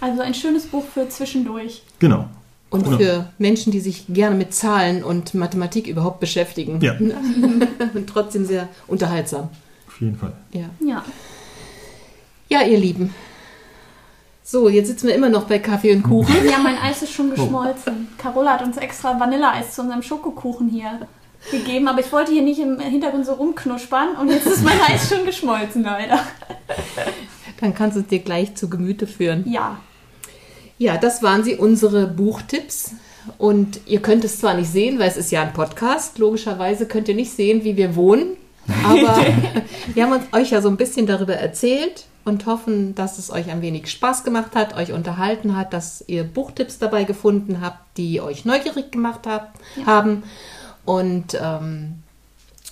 Also ein schönes Buch für zwischendurch. Genau. Und Genau. für Menschen, die sich gerne mit Zahlen und Mathematik überhaupt beschäftigen. Ja. und trotzdem sehr unterhaltsam. Auf jeden Fall. Ja. Ja. ja, ihr Lieben. So, jetzt sitzen wir immer noch bei Kaffee und Kuchen. Ja, mein Eis ist schon geschmolzen. Carola hat uns extra Vanilleeis zu unserem Schokokuchen hier gegeben, aber ich wollte hier nicht im Hintergrund so rumknuspern und jetzt ist mein Eis schon geschmolzen, leider. Dann kannst du es dir gleich zu Gemüte führen. Ja. Ja, das waren sie, unsere Buchtipps. Und ihr könnt es zwar nicht sehen, weil es ist ja ein Podcast. Logischerweise könnt ihr nicht sehen, wie wir wohnen. Aber wir haben uns, euch ja so ein bisschen darüber erzählt und hoffen, dass es euch ein wenig Spaß gemacht hat, euch unterhalten hat, dass ihr Buchtipps dabei gefunden habt, die euch neugierig gemacht habt, haben. Und ähm,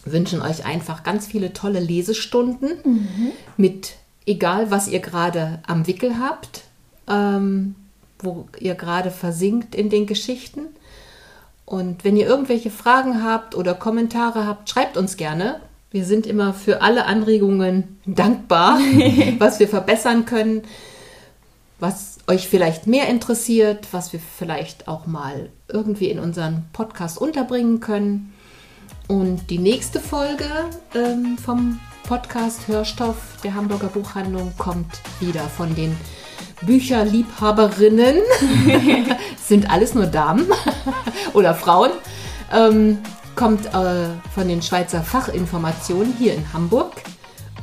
wünschen euch einfach ganz viele tolle Lesestunden mit egal, was ihr gerade am Wickel habt, ähm, wo ihr gerade versinkt in den Geschichten. Und wenn ihr irgendwelche Fragen habt oder Kommentare habt, schreibt uns gerne. Wir sind immer für alle Anregungen dankbar, was wir verbessern können, was euch vielleicht mehr interessiert, was wir vielleicht auch mal irgendwie in unseren Podcast unterbringen können. Und die nächste Folge ähm, vom Podcast Hörstoff der Hamburger Buchhandlung kommt wieder von den Bücherliebhaberinnen. Sind alles nur Damen oder Frauen. Ähm, kommt äh, von den Schweizer Fachinformationen hier in Hamburg.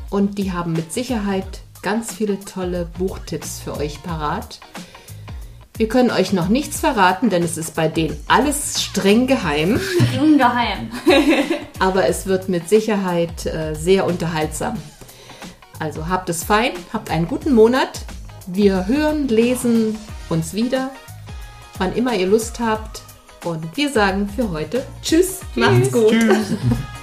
Und die haben mit Sicherheit ganz viele tolle Buchtipps für euch parat. Wir können euch noch nichts verraten, denn es ist bei denen alles streng geheim. Ungeheim. Aber es wird mit Sicherheit äh, sehr unterhaltsam. Also habt es fein, habt einen guten Monat. Wir hören, lesen uns wieder, wann immer ihr Lust habt. Und wir sagen für heute Tschüss, macht's gut. Tschüss.